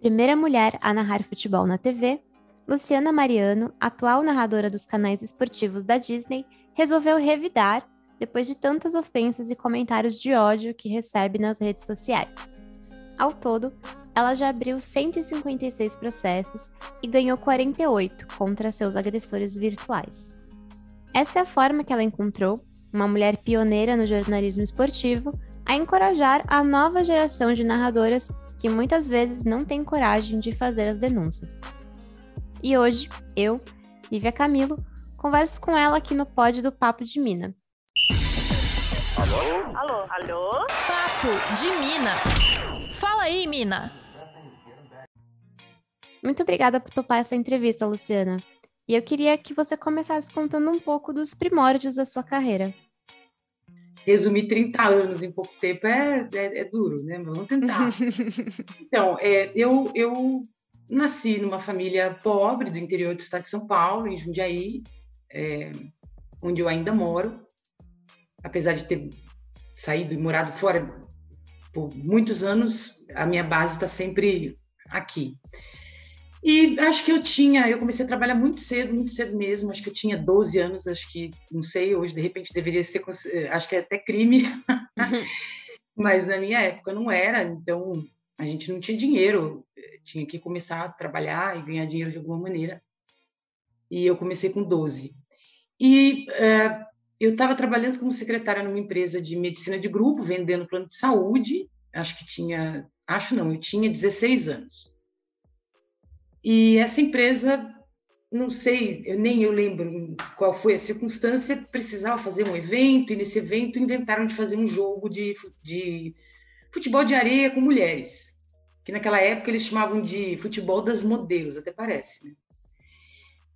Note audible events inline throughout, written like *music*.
Primeira mulher a narrar futebol na TV, Luciana Mariano, atual narradora dos canais esportivos da Disney, resolveu revidar depois de tantas ofensas e comentários de ódio que recebe nas redes sociais. Ao todo, ela já abriu 156 processos e ganhou 48 contra seus agressores virtuais. Essa é a forma que ela encontrou, uma mulher pioneira no jornalismo esportivo, a encorajar a nova geração de narradoras que muitas vezes não tem coragem de fazer as denúncias. E hoje, eu, Lívia Camilo, converso com ela aqui no pod do Papo de Mina. Alô? Alô? Alô? Papo de Mina. Fala aí, Mina. Muito obrigada por topar essa entrevista, Luciana. E eu queria que você começasse contando um pouco dos primórdios da sua carreira. Resumir 30 anos em pouco tempo é, é, é duro, né? Vamos tentar. *laughs* então, é, eu, eu nasci numa família pobre do interior do estado de São Paulo, em Jundiaí, é, onde eu ainda moro, apesar de ter saído e morado fora por muitos anos, a minha base está sempre aqui. E acho que eu tinha, eu comecei a trabalhar muito cedo, muito cedo mesmo, acho que eu tinha 12 anos, acho que, não sei, hoje de repente deveria ser, acho que é até crime, *laughs* mas na minha época não era, então a gente não tinha dinheiro, tinha que começar a trabalhar e ganhar dinheiro de alguma maneira. E eu comecei com 12. E uh, eu estava trabalhando como secretária numa empresa de medicina de grupo, vendendo plano de saúde. Acho que tinha, acho não, eu tinha 16 anos. E essa empresa, não sei, eu nem eu lembro qual foi a circunstância, precisava fazer um evento, e nesse evento inventaram de fazer um jogo de, de futebol de areia com mulheres que naquela época eles chamavam de futebol das modelos, até parece. Né?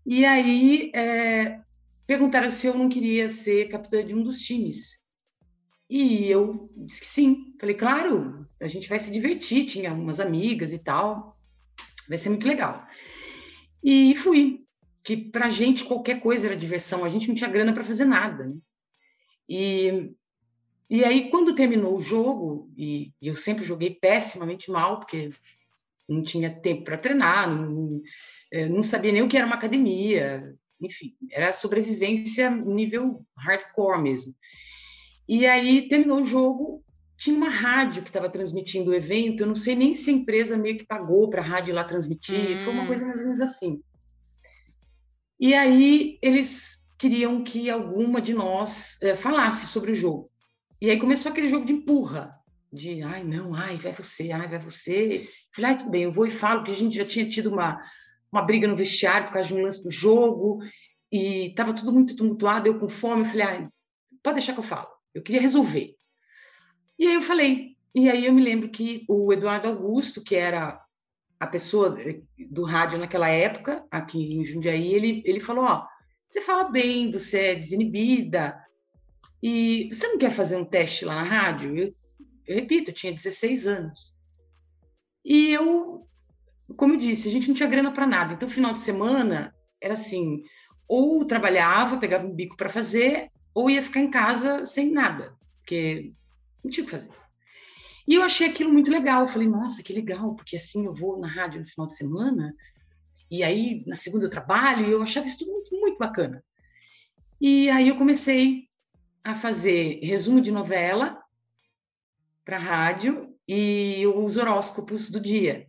E aí é, perguntaram se eu não queria ser capitã de um dos times. E eu disse que sim. Falei, claro, a gente vai se divertir. Tinha umas amigas e tal, vai ser muito legal. E fui. Que para a gente qualquer coisa era diversão, a gente não tinha grana para fazer nada. Né? E e aí, quando terminou o jogo, e, e eu sempre joguei pessimamente mal, porque não tinha tempo para treinar, não, é, não, sabia nem o que era uma academia, enfim, era sobrevivência nível hardcore mesmo. E aí terminou o jogo, tinha uma rádio que estava transmitindo o evento, eu não sei nem se a empresa meio que pagou para a rádio lá transmitir, hum. foi uma coisa mais ou menos assim. E aí eles queriam que alguma de nós é, falasse sobre o jogo. E aí começou aquele jogo de empurra, de ai não, ai vai você, ai vai você. Falei, ai tudo bem, eu vou e falo que a gente já tinha tido uma, uma briga no vestiário por causa de um lance do jogo e estava tudo muito tumultuado, eu com fome, eu falei, ai, pode deixar que eu falo, eu queria resolver. E aí eu falei, e aí eu me lembro que o Eduardo Augusto, que era a pessoa do rádio naquela época, aqui em Jundiaí, ele, ele falou, ó, você fala bem, você é desinibida, e você não quer fazer um teste lá na rádio? Eu, eu repito, eu tinha 16 anos. E eu, como eu disse, a gente não tinha grana para nada. Então, final de semana era assim: ou trabalhava, pegava um bico para fazer, ou ia ficar em casa sem nada, porque não tinha o que fazer. E eu achei aquilo muito legal. Eu falei, nossa, que legal, porque assim eu vou na rádio no final de semana, e aí na segunda eu trabalho, e eu achava isso tudo muito, muito bacana. E aí eu comecei a fazer resumo de novela para rádio e os horóscopos do dia.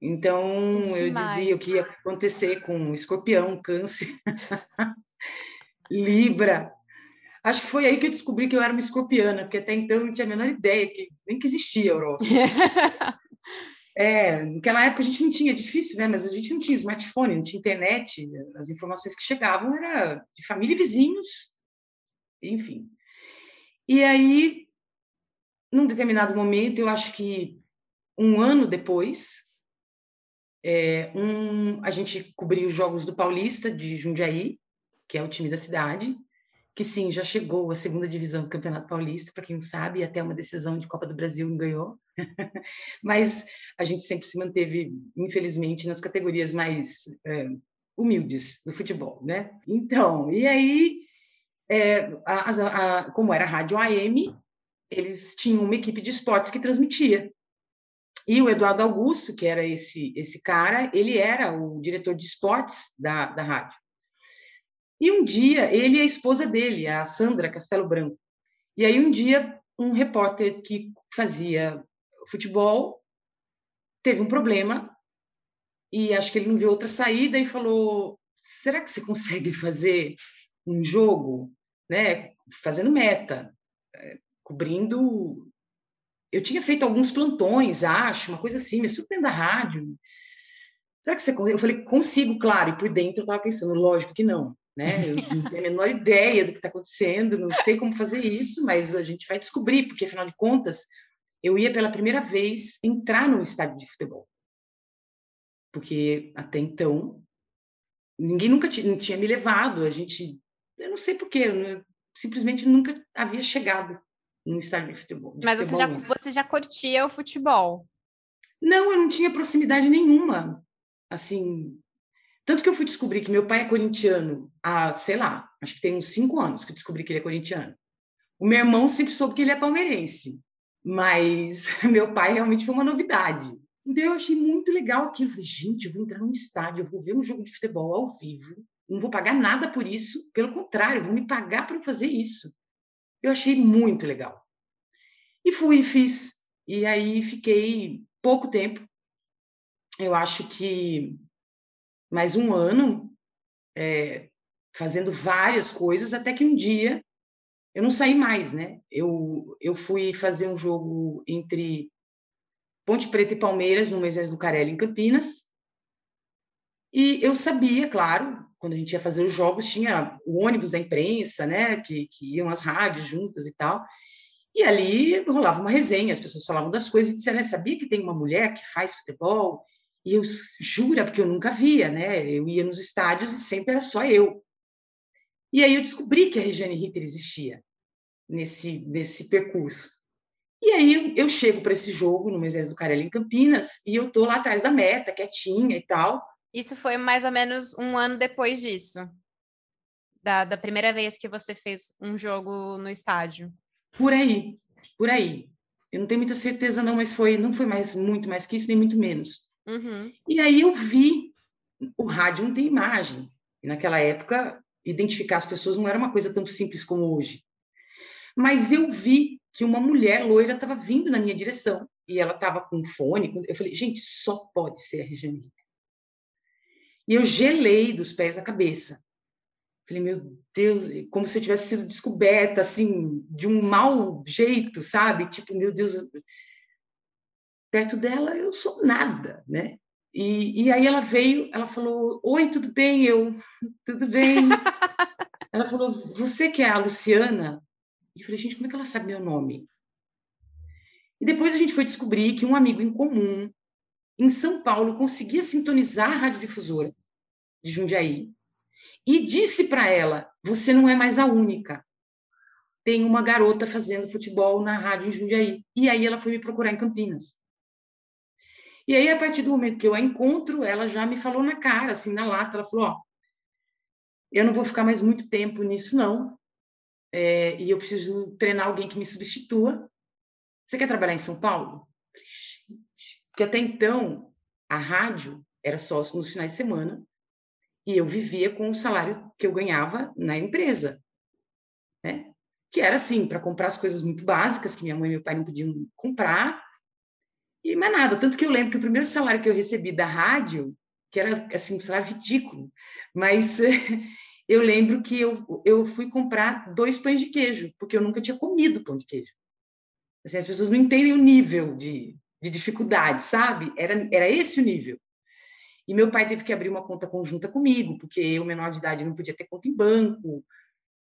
Então, eu dizia o que ia acontecer com escorpião, câncer, *laughs* Libra. Acho que foi aí que eu descobri que eu era uma escorpiana, porque até então eu não tinha a menor ideia que nem que existia horóscopo. *laughs* é, naquela época a gente não tinha, é difícil, né? Mas a gente não tinha smartphone, não tinha internet, as informações que chegavam era de família e vizinhos, enfim. E aí, num determinado momento, eu acho que um ano depois, é, um, a gente cobriu os Jogos do Paulista de Jundiaí, que é o time da cidade, que sim, já chegou à segunda divisão do Campeonato Paulista, para quem não sabe, até uma decisão de Copa do Brasil ganhou. *laughs* Mas a gente sempre se manteve, infelizmente, nas categorias mais é, humildes do futebol, né? Então, e aí é, a, a, como era a rádio AM, eles tinham uma equipe de esportes que transmitia. E o Eduardo Augusto, que era esse, esse cara, ele era o diretor de esportes da, da rádio. E um dia, ele e a esposa dele, a Sandra Castelo Branco. E aí, um dia, um repórter que fazia futebol teve um problema e acho que ele não viu outra saída e falou: será que você consegue fazer um jogo, né, fazendo meta, eh, cobrindo eu tinha feito alguns plantões, acho, uma coisa assim, me super da rádio. Será que você Eu falei, consigo, claro. E por dentro eu estava pensando, lógico que não, né? Eu não tenho a menor ideia do que está acontecendo, não sei como fazer isso, mas a gente vai descobrir, porque afinal de contas, eu ia pela primeira vez entrar no estádio de futebol. Porque até então, ninguém nunca tinha me levado, a gente, eu não sei porquê, eu simplesmente nunca havia chegado no estádio de futebol. De Mas futebol você, já, você já curtia o futebol? Não, eu não tinha proximidade nenhuma. Assim, tanto que eu fui descobrir que meu pai é corintiano há, sei lá, acho que tem uns cinco anos que eu descobri que ele é corintiano. O meu irmão sempre soube que ele é palmeirense, mas *laughs* meu pai realmente foi uma novidade. Então eu achei muito legal aquilo. Falei, gente, eu vou entrar num estádio, eu vou ver um jogo de futebol ao vivo, não vou pagar nada por isso, pelo contrário, vou me pagar para fazer isso. Eu achei muito legal. E fui, fiz. E aí fiquei pouco tempo. Eu acho que mais um ano é, fazendo várias coisas, até que um dia eu não saí mais, né? Eu, eu fui fazer um jogo entre Ponte Preta e Palmeiras, no Moisés do Carelli, em Campinas. E eu sabia, claro, quando a gente ia fazer os jogos, tinha o ônibus da imprensa, né, que, que iam as rádios juntas e tal. E ali rolava uma resenha, as pessoas falavam das coisas e disseram: sabia que tem uma mulher que faz futebol? E eu jura, porque eu nunca via, né? Eu ia nos estádios e sempre era só eu. E aí eu descobri que a Regiane Ritter existia nesse, nesse percurso. E aí eu chego para esse jogo no Moisés do Carelli em Campinas e eu tô lá atrás da meta, quietinha e tal. Isso foi mais ou menos um ano depois disso. Da, da primeira vez que você fez um jogo no estádio. Por aí, por aí. Eu não tenho muita certeza, não, mas foi, não foi mais muito mais que isso, nem muito menos. Uhum. E aí eu vi o rádio não tem imagem. E naquela época, identificar as pessoas não era uma coisa tão simples como hoje. Mas eu vi que uma mulher loira estava vindo na minha direção e ela estava com fone. Eu falei, gente, só pode ser a Regiane e eu gelei dos pés à cabeça. Falei, meu Deus, como se eu tivesse sido descoberta, assim, de um mau jeito, sabe? Tipo, meu Deus, perto dela eu sou nada, né? E, e aí ela veio, ela falou, oi, tudo bem? Eu, tudo bem. *laughs* ela falou, você que é a Luciana? E eu falei, gente, como é que ela sabe meu nome? E depois a gente foi descobrir que um amigo em comum em São Paulo, conseguia sintonizar a radiodifusora de Jundiaí e disse para ela: Você não é mais a única. Tem uma garota fazendo futebol na rádio em Jundiaí. E aí ela foi me procurar em Campinas. E aí, a partir do momento que eu a encontro, ela já me falou na cara, assim, na lata, ela falou: Ó, eu não vou ficar mais muito tempo nisso, não. É, e eu preciso treinar alguém que me substitua. Você quer trabalhar em São Paulo? Porque até então, a rádio era só nos finais de semana e eu vivia com o salário que eu ganhava na empresa, né? Que era assim, para comprar as coisas muito básicas que minha mãe e meu pai não podiam comprar, e mais nada. Tanto que eu lembro que o primeiro salário que eu recebi da rádio, que era assim, um salário ridículo, mas *laughs* eu lembro que eu, eu fui comprar dois pães de queijo, porque eu nunca tinha comido pão de queijo. Assim, as pessoas não entendem o nível de, de dificuldade, sabe? Era, era esse o nível. E meu pai teve que abrir uma conta conjunta comigo, porque eu, menor de idade, não podia ter conta em banco.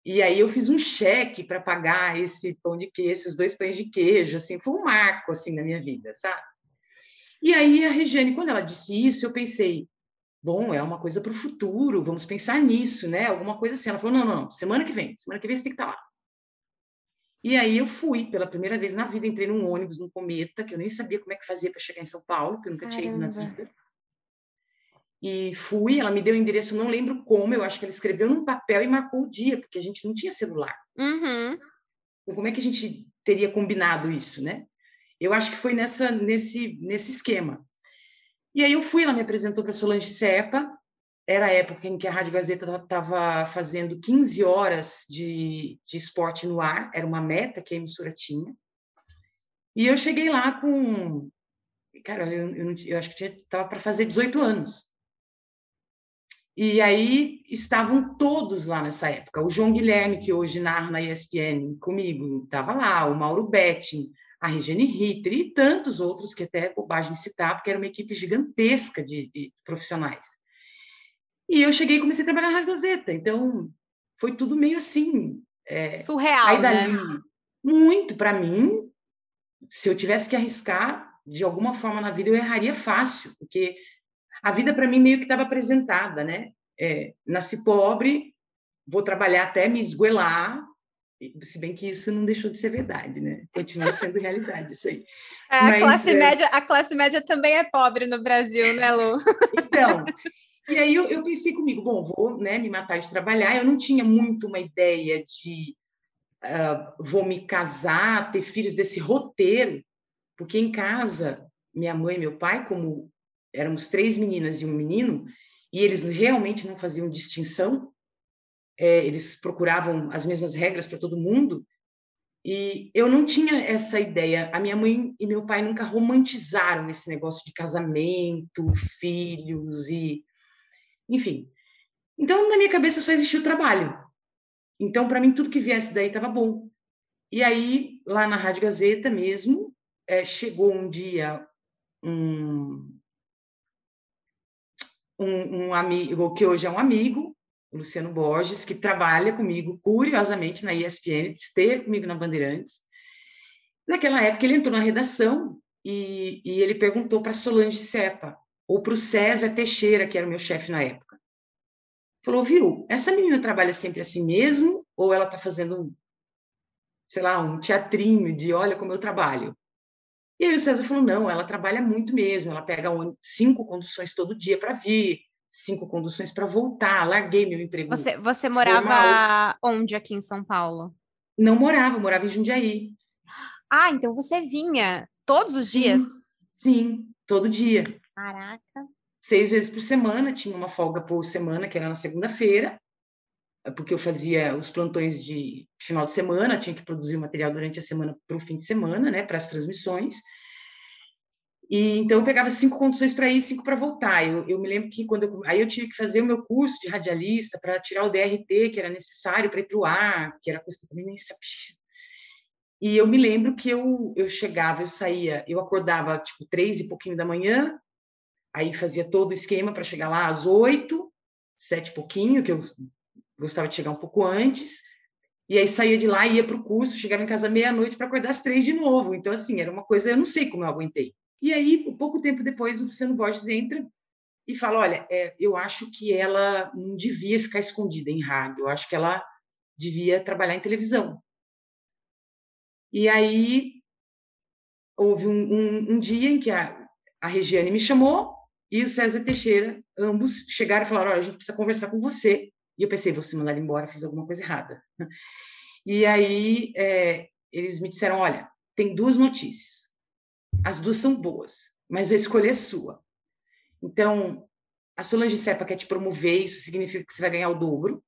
E aí eu fiz um cheque para pagar esse pão de queijo, esses dois pães de queijo, assim, foi um marco assim na minha vida, sabe? E aí a Regiane, quando ela disse isso, eu pensei, bom, é uma coisa para o futuro, vamos pensar nisso, né? Alguma coisa assim. Ela falou, não, não, semana que vem, semana que vem você tem que estar tá lá. E aí eu fui, pela primeira vez na vida, entrei num ônibus, num cometa, que eu nem sabia como é que fazia para chegar em São Paulo, porque eu nunca Caramba. tinha ido na vida. E fui, ela me deu o endereço, não lembro como, eu acho que ela escreveu num papel e marcou o dia, porque a gente não tinha celular. Uhum. Então, como é que a gente teria combinado isso, né? Eu acho que foi nessa, nesse, nesse esquema. E aí eu fui, ela me apresentou para Solange Sepa, era a época em que a Rádio Gazeta estava fazendo 15 horas de, de esporte no ar, era uma meta que a emissora tinha. E eu cheguei lá com. Cara, eu, eu, eu acho que estava para fazer 18 anos. E aí estavam todos lá nessa época. O João Guilherme, que hoje narra na ESPN comigo, estava lá, o Mauro Betting, a Regiane Ritter e tantos outros que até é bobagem citar, porque era uma equipe gigantesca de, de profissionais. E eu cheguei e comecei a trabalhar na Gazeta, então foi tudo meio assim. É, Surreal, aí dali, né? Muito, para mim, se eu tivesse que arriscar, de alguma forma na vida, eu erraria fácil, porque a vida para mim meio que estava apresentada, né? É, nasci pobre, vou trabalhar até me esguelar, se bem que isso não deixou de ser verdade, né? Continua sendo realidade isso aí. *laughs* É, Mas, a, classe é... média, a classe média também é pobre no Brasil, né, Lu? *laughs* Então, e aí eu, eu, pensei comigo, bom, vou né, me matar de trabalhar. Eu não tinha muito uma ideia de uh, vou me casar, ter filhos desse roteiro, porque em casa, minha mãe e meu pai, como éramos três meninas e um menino, e eles realmente não faziam distinção, é, eles procuravam as mesmas regras para todo mundo, e eu não tinha essa ideia. A minha mãe e meu pai nunca romantizaram esse negócio de casamento, filhos e enfim. Então, na minha cabeça só existia o trabalho. Então, para mim, tudo que viesse daí estava bom. E aí, lá na Rádio Gazeta mesmo, é, chegou um dia um, um, um, amigo, que hoje é um amigo, Luciano Borges, que trabalha comigo, curiosamente, na ESPN, esteve comigo na Bandeirantes. Naquela época, ele entrou na redação e, e ele perguntou para Solange Sepa, ou para o César Teixeira, que era o meu chefe na época. Falou, viu, essa menina trabalha sempre assim mesmo, ou ela está fazendo, sei lá, um teatrinho de olha como eu trabalho? E aí o César falou, não, ela trabalha muito mesmo, ela pega cinco conduções todo dia para vir, cinco conduções para voltar, larguei meu emprego. Você, você morava formal. onde aqui em São Paulo? Não morava, morava em Jundiaí. Ah, então você vinha todos os dias? Sim, sim todo dia. Caraca. Seis vezes por semana, tinha uma folga por semana, que era na segunda-feira, porque eu fazia os plantões de final de semana, tinha que produzir o material durante a semana para o fim de semana, né, para as transmissões. E então eu pegava cinco condições para ir, cinco para voltar. Eu, eu, me lembro que quando eu, aí eu tive que fazer o meu curso de radialista para tirar o DRT que era necessário para ir para o ar, que era coisa que eu também nem sabia. E eu me lembro que eu, eu chegava, eu saía, eu acordava tipo três e pouquinho da manhã, Aí fazia todo o esquema para chegar lá às oito, sete e pouquinho, que eu gostava de chegar um pouco antes. E aí saía de lá, ia para o curso, chegava em casa meia-noite para acordar às três de novo. Então, assim, era uma coisa, eu não sei como eu aguentei. E aí, pouco tempo depois, o Luciano Borges entra e fala: Olha, é, eu acho que ela não devia ficar escondida em rádio, eu acho que ela devia trabalhar em televisão. E aí, houve um, um, um dia em que a, a Regiane me chamou e o César Teixeira, ambos chegaram e falaram: Olha, a gente precisa conversar com você. E eu pensei: vou se mandar embora, fiz alguma coisa errada. E aí é, eles me disseram: Olha, tem duas notícias. As duas são boas, mas a escolha é sua. Então, a Solange Serpa quer te promover, isso significa que você vai ganhar o dobro.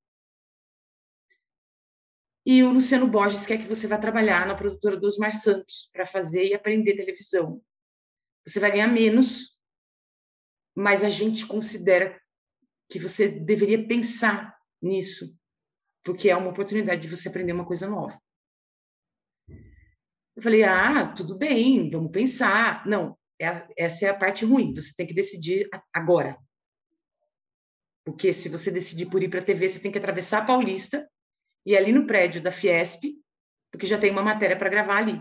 E o Luciano Borges quer que você vá trabalhar na produtora dos Mar Santos para fazer e aprender televisão. Você vai ganhar menos, mas a gente considera que você deveria pensar nisso, porque é uma oportunidade de você aprender uma coisa nova. Eu falei, ah, tudo bem, vamos pensar. Não, é, essa é a parte ruim, você tem que decidir agora. Porque se você decidir por ir para a TV, você tem que atravessar a Paulista e ali no prédio da Fiesp, porque já tem uma matéria para gravar ali.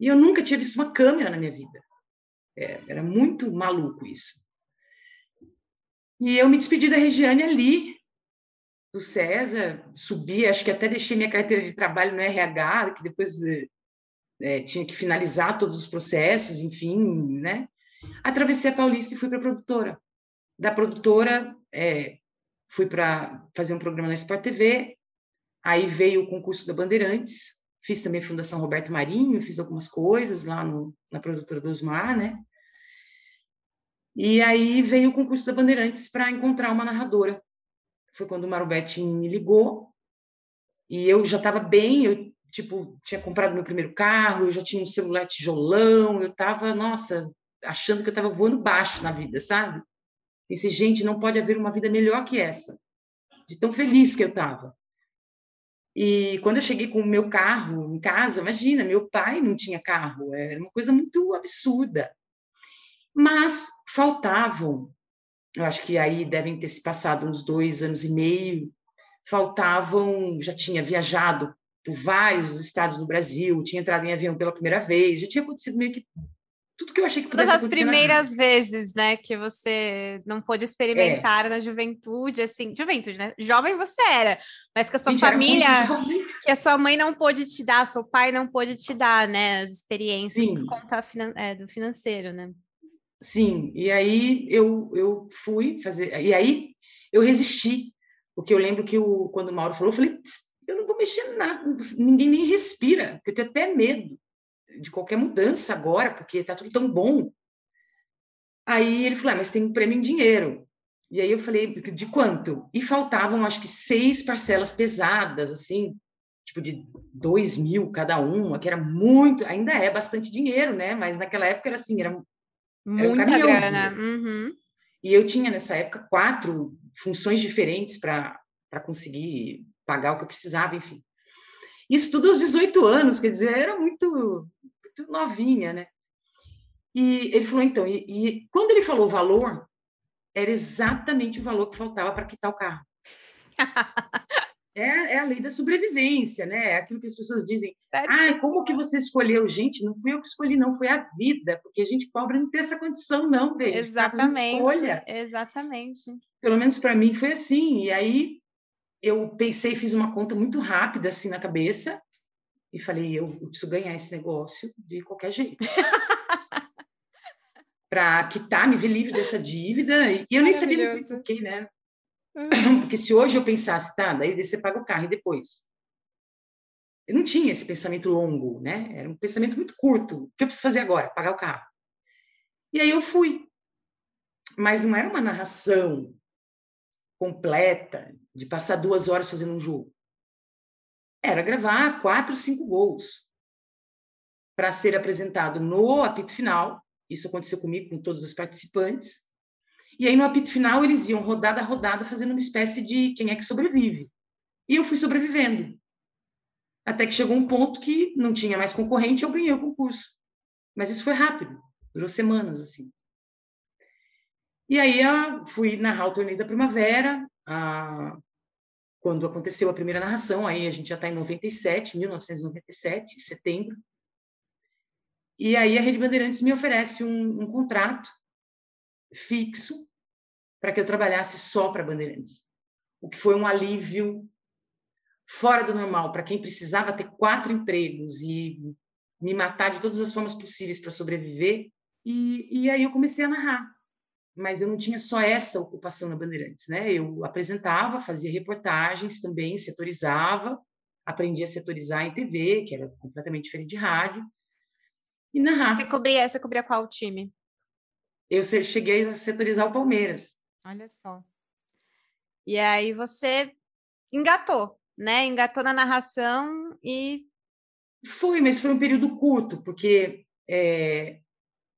E eu nunca tinha visto uma câmera na minha vida. É, era muito maluco isso. E eu me despedi da Regiane ali, do César, subi, acho que até deixei minha carteira de trabalho no RH, que depois é, tinha que finalizar todos os processos, enfim, né? Atravessei a Paulista e fui para a produtora. Da produtora, é, fui para fazer um programa na Sport TV, aí veio o concurso da Bandeirantes, Fiz também Fundação Roberto Marinho, fiz algumas coisas lá no, na produtora do Osmar, né? E aí veio o concurso da Bandeirantes para encontrar uma narradora. Foi quando o Marubete me ligou e eu já estava bem, eu tipo tinha comprado meu primeiro carro, eu já tinha um celular tijolão, eu estava, nossa, achando que eu estava voando baixo na vida, sabe? Esse gente não pode haver uma vida melhor que essa, de tão feliz que eu estava. E quando eu cheguei com o meu carro em casa, imagina, meu pai não tinha carro, era uma coisa muito absurda. Mas faltavam, eu acho que aí devem ter se passado uns dois anos e meio, faltavam, já tinha viajado por vários estados do Brasil, tinha entrado em avião pela primeira vez, já tinha acontecido meio que tudo que eu achei que pudesse Todas as primeiras vezes, né, que você não pôde experimentar é. na juventude, assim, juventude, né? Jovem você era, mas que a sua Gente, família, que a sua mãe não pôde te dar, seu pai não pôde te dar, né, as experiências Sim. por conta é, do financeiro, né? Sim, e aí eu, eu fui fazer, e aí eu resisti, porque eu lembro que o, quando o Mauro falou, eu falei, eu não vou mexer nada, ninguém nem respira, porque eu tenho até medo de qualquer mudança agora, porque está tudo tão bom. Aí ele falou, ah, mas tem um prêmio em dinheiro. E aí eu falei, de quanto? E faltavam, acho que, seis parcelas pesadas, assim, tipo de dois mil cada uma, que era muito, ainda é bastante dinheiro, né? Mas naquela época era assim, era muita um grana. Uhum. E eu tinha nessa época quatro funções diferentes para conseguir pagar o que eu precisava, enfim. Isso tudo aos 18 anos, quer dizer, era muito, muito novinha, né? E ele falou, então, e, e, quando ele falou o valor, era exatamente o valor que faltava para quitar o carro. *laughs* é, é, a lei da sobrevivência, né? É aquilo que as pessoas dizem. Ah, como que você escolheu? Gente, não fui eu que escolhi, não, foi a vida, porque a gente pobre não tem essa condição, não, bem. Exatamente. Escolha. Exatamente. Pelo menos para mim foi assim. E aí eu pensei, fiz uma conta muito rápida assim na cabeça e falei, eu preciso ganhar esse negócio de qualquer jeito. *laughs* para quitar, me ver livre dessa dívida. E eu nem sabia por quê, né? *coughs* Porque se hoje eu pensasse, tá, daí você paga o carro e depois. Eu não tinha esse pensamento longo, né? Era um pensamento muito curto. O que eu preciso fazer agora? Pagar o carro. E aí eu fui. Mas não era uma narração completa de passar duas horas fazendo um jogo. Era gravar quatro, cinco gols para ser apresentado no apito final. Isso aconteceu comigo, com todos os participantes. E aí, no apito final, eles iam rodada a rodada, fazendo uma espécie de quem é que sobrevive. E eu fui sobrevivendo. Até que chegou um ponto que não tinha mais concorrente, eu ganhei o concurso. Mas isso foi rápido, durou semanas, assim. E aí, eu fui narrar o torneio da primavera, quando aconteceu a primeira narração, aí a gente já está em 97, 1997, setembro. E aí a Rede Bandeirantes me oferece um, um contrato fixo para que eu trabalhasse só para Bandeirantes, o que foi um alívio fora do normal para quem precisava ter quatro empregos e me matar de todas as formas possíveis para sobreviver. E, e aí eu comecei a narrar mas eu não tinha só essa ocupação na Bandeirantes, né? Eu apresentava, fazia reportagens também, setorizava, aprendi a setorizar em TV, que era completamente diferente de rádio, e narrar. Você cobria, você cobria qual time? Eu cheguei a setorizar o Palmeiras. Olha só. E aí você engatou, né? Engatou na narração e. Foi, mas foi um período curto, porque é,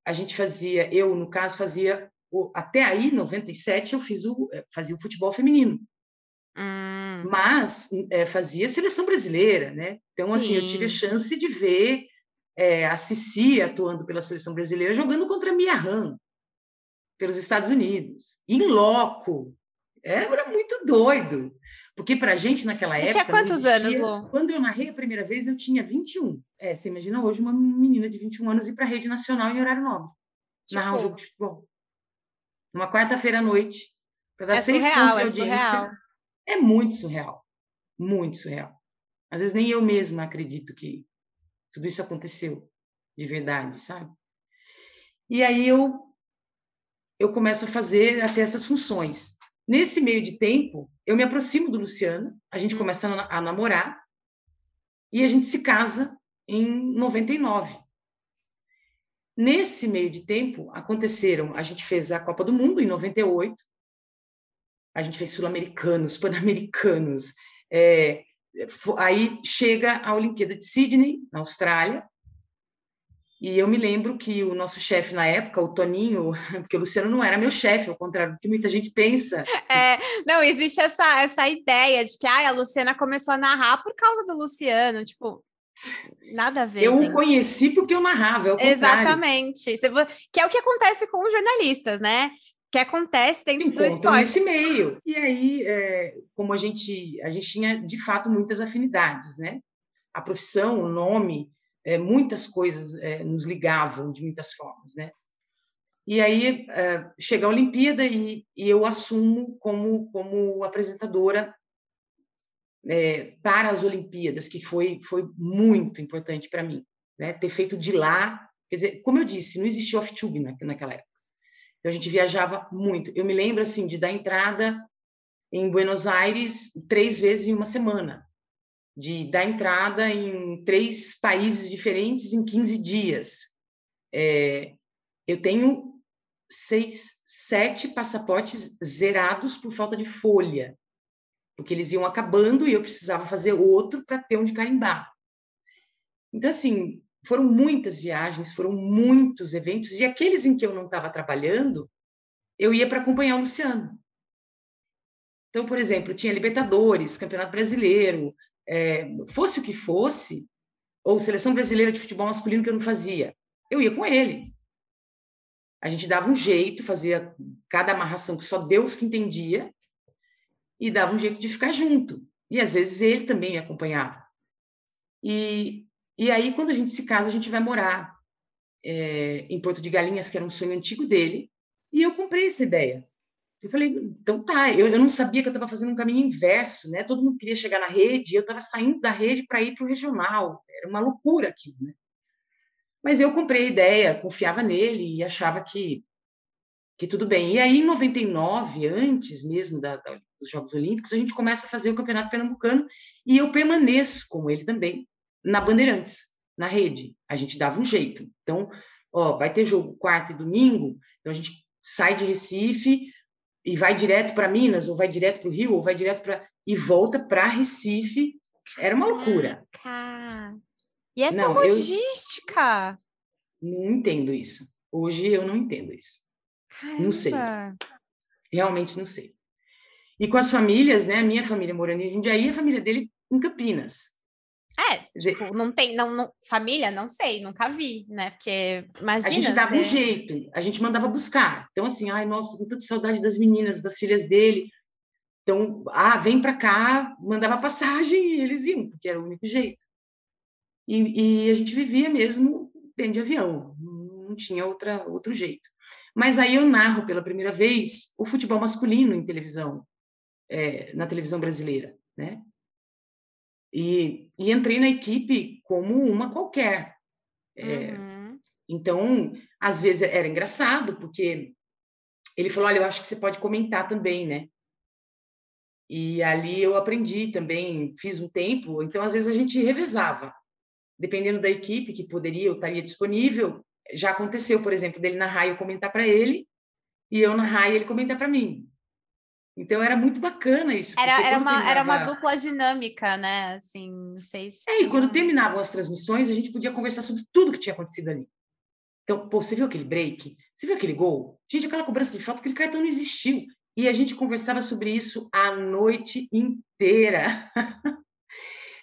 a gente fazia, eu, no caso, fazia até aí, 97, eu fiz o, eh, fazia o futebol feminino. Hum. Mas é, fazia seleção brasileira, né? Então, Sim. assim, eu tive a chance de ver é, a Cici atuando pela seleção brasileira, jogando contra a Mia Hamm, pelos Estados Unidos, em loco. Era muito doido. Porque para a gente, naquela você época. Tinha quantos anos, Lu? Quando eu narrei a primeira vez, eu tinha 21. É, você imagina hoje uma menina de 21 anos ir para a rede nacional em horário nobre, tipo, narrar um jogo de futebol numa quarta-feira à noite, para dar é seis surreal, pontos de é audiência. Surreal. É muito surreal. Muito surreal. Às vezes nem eu mesma acredito que tudo isso aconteceu de verdade, sabe? E aí eu eu começo a fazer até essas funções. Nesse meio de tempo, eu me aproximo do Luciano, a gente hum. começa a namorar. e a gente se casa em 99. Nesse meio de tempo, aconteceram, a gente fez a Copa do Mundo em 98, a gente fez sul-americanos, pan-americanos, é, aí chega a Olimpíada de Sydney, na Austrália, e eu me lembro que o nosso chefe na época, o Toninho, *laughs* porque o Luciano não era meu chefe, ao contrário do que muita gente pensa. *laughs* É, não, existe essa, essa ideia de que ah, a Luciana começou a narrar por causa do Luciano, tipo, nada a ver. Eu gente. o conheci porque eu narrava, é o Exatamente. Que é o que acontece com os jornalistas, né? que acontece dentro Se do esporte. nesse meio. E aí, é, como a gente, a gente tinha, de fato, muitas afinidades, né? A profissão, o nome, é, muitas coisas é, nos ligavam de muitas formas, né? E aí é, chega a Olimpíada e, e, eu assumo como, como apresentadora é, para as Olimpíadas, que foi, foi muito importante para mim, né? Ter feito de lá, quer dizer, como eu disse, não existia off-tube naquela época. Então, a gente viajava muito. Eu me lembro, assim, de dar entrada em Buenos Aires três vezes em uma semana, de dar entrada em três países diferentes em 15 dias. É, eu tenho seis, sete passaportes zerados por falta de folha, porque eles iam acabando e eu precisava fazer outro para ter onde carimbar. Então, assim, foram muitas viagens, foram muitos eventos, e aqueles em que eu não estava trabalhando, eu ia para acompanhar o Luciano. Então, por exemplo, tinha Libertadores, Campeonato Brasileiro, é, fosse o que fosse, ou Seleção Brasileira de Futebol Masculino que eu não fazia, eu ia com ele. A gente dava um jeito, fazia cada amarração que só Deus que entendia, e dava um jeito de ficar junto. E às vezes ele também me acompanhava. E e aí, quando a gente se casa, a gente vai morar é, em Porto de Galinhas, que era um sonho antigo dele, e eu comprei essa ideia. Eu falei, então tá, eu, eu não sabia que eu estava fazendo um caminho inverso, né? Todo mundo queria chegar na rede, eu estava saindo da rede para ir para o regional. Era uma loucura aquilo, né? Mas eu comprei a ideia, confiava nele e achava que, que tudo bem. E aí, em 99, antes mesmo da, da, dos Jogos Olímpicos, a gente começa a fazer o Campeonato Pernambucano e eu permaneço com ele também na Bandeirantes, na rede. A gente dava um jeito. Então, ó, vai ter jogo quarta e domingo, então a gente sai de Recife e vai direto para Minas, ou vai direto para o Rio, ou vai direto para. e volta para Recife. Era uma loucura. Caraca. E essa não, logística? não entendo isso. Hoje eu não entendo isso. Caramba. Não sei. Realmente não sei. E com as famílias, né? A minha família morando em Jundiaí, a família dele em Campinas. É, tipo, não tem, não, não, família, não sei, nunca vi, né? Porque imagina. A gente dava um jeito, a gente mandava buscar. Então, assim, ai, nossa, com tanta saudade das meninas, das filhas dele. Então, ah, vem para cá, mandava *laughs* passagem e eles iam, porque era o único jeito. E, e a gente vivia mesmo dentro de avião, não tinha outra, outro jeito. Mas aí eu narro pela primeira vez o futebol masculino em televisão, é, na televisão brasileira, né? E, e entrei na equipe como uma qualquer. É, uhum. Então, às vezes era engraçado, porque ele falou: Olha, eu acho que você pode comentar também, né? E ali eu aprendi também, fiz um tempo. Então, às vezes a gente revezava, dependendo da equipe que poderia ou estaria disponível. Já aconteceu, por exemplo, dele na raio comentar para ele e eu na raio ele comentar para mim. Então era muito bacana isso. Era, era, uma, terminava... era uma dupla dinâmica, né? Assim, vocês. É, e quando terminavam as transmissões, a gente podia conversar sobre tudo que tinha acontecido ali. Então, pô, você viu aquele break? Você viu aquele gol? Gente, aquela cobrança de falta, aquele cartão não existiu. E a gente conversava sobre isso a noite inteira. *laughs*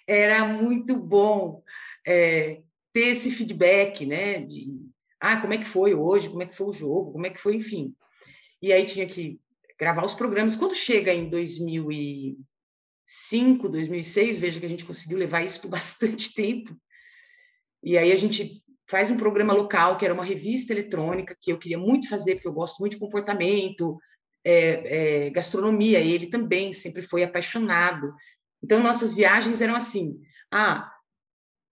era muito bom é, ter esse feedback, né? De, ah, como é que foi hoje? Como é que foi o jogo? Como é que foi, enfim. E aí tinha que gravar os programas. Quando chega em 2005, 2006, veja que a gente conseguiu levar isso por *laughs* bastante tempo. E aí a gente faz um programa local, que era uma revista eletrônica, que eu queria muito fazer, porque eu gosto muito de comportamento, é, é, gastronomia. Ele também sempre foi apaixonado. Então, nossas viagens eram assim: ah,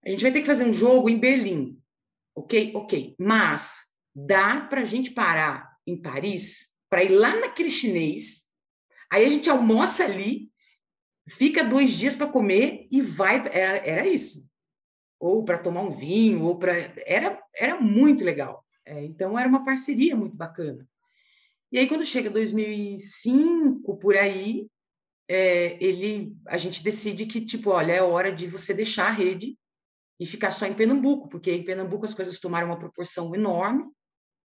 a gente vai ter que fazer um jogo em Berlim. Ok? Ok. Mas dá para a gente parar em Paris para ir lá naquele chinês. Aí a gente almoça ali, fica dois dias para comer e vai. Era, era isso. ou para tomar um vinho, ou para era era muito legal. É, então era uma parceria muito bacana. E aí quando chega 2005 por aí, é, ele a gente decide que tipo, olha, é hora de você deixar a rede e ficar só em Pernambuco, porque em Pernambuco as coisas tomaram uma proporção enorme,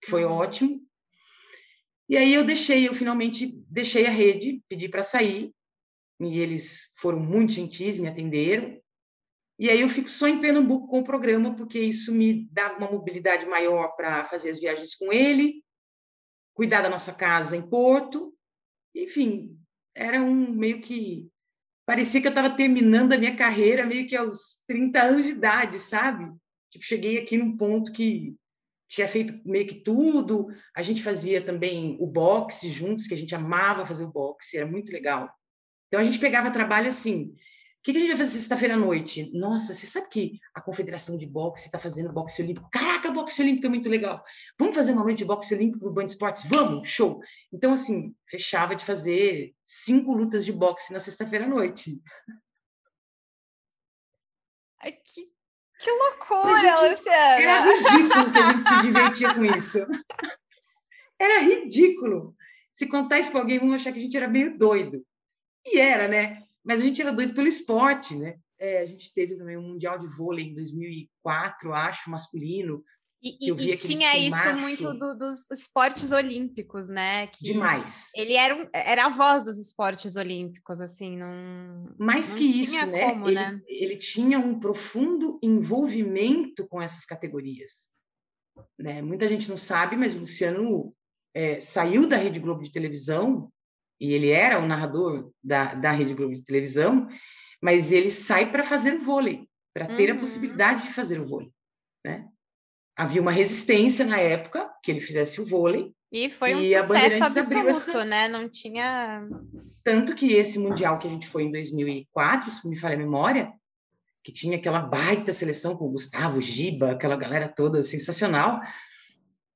que foi uhum. ótimo. E aí eu deixei, eu finalmente deixei a rede, pedi para sair, e eles foram muito gentis, me atenderam. E aí eu fico só em Pernambuco com o programa, porque isso me dá uma mobilidade maior para fazer as viagens com ele, cuidar da nossa casa em Porto. Enfim, era um meio que parecia que eu estava terminando a minha carreira meio que aos 30 anos de idade, sabe? Tipo, cheguei aqui num ponto que tinha feito meio que tudo. A gente fazia também o boxe juntos, que a gente amava fazer o boxe, era muito legal. Então a gente pegava trabalho assim, que, que a gente vai fazer sexta-feira à noite? Nossa, você sabe que a Confederação de Boxe está fazendo boxe olímpico? Caraca, boxe olímpico é muito legal. Vamos fazer uma noite de boxe olímpico no Band Esportes? Vamos, show. Então, assim, fechava de fazer cinco lutas de boxe na sexta-feira à noite. Ai, que, que loucura, Luciana! Era ridículo que a gente se divertia com isso. Era ridículo. Se contar isso para alguém, vão achar que a gente era meio doido. E era, né? Mas a gente era doido pelo esporte, né? É, a gente teve também um Mundial de Vôlei em 2004, acho, masculino. E, e, e tinha isso muito do, dos esportes olímpicos, né? Que Demais. Ele era, um, era a voz dos esportes olímpicos, assim, não. Mais não que isso, né? Como, ele, né? ele tinha um profundo envolvimento com essas categorias. Né? Muita gente não sabe, mas o Luciano é, saiu da Rede Globo de televisão e ele era o narrador da, da Rede Globo de televisão, mas ele sai para fazer o vôlei, para ter uhum. a possibilidade de fazer o vôlei, né? Havia uma resistência na época que ele fizesse o vôlei. E foi um e sucesso absoluto, essa... né? Não tinha... Tanto que esse Mundial que a gente foi em 2004, se me falha a memória, que tinha aquela baita seleção com o Gustavo, Giba, aquela galera toda sensacional,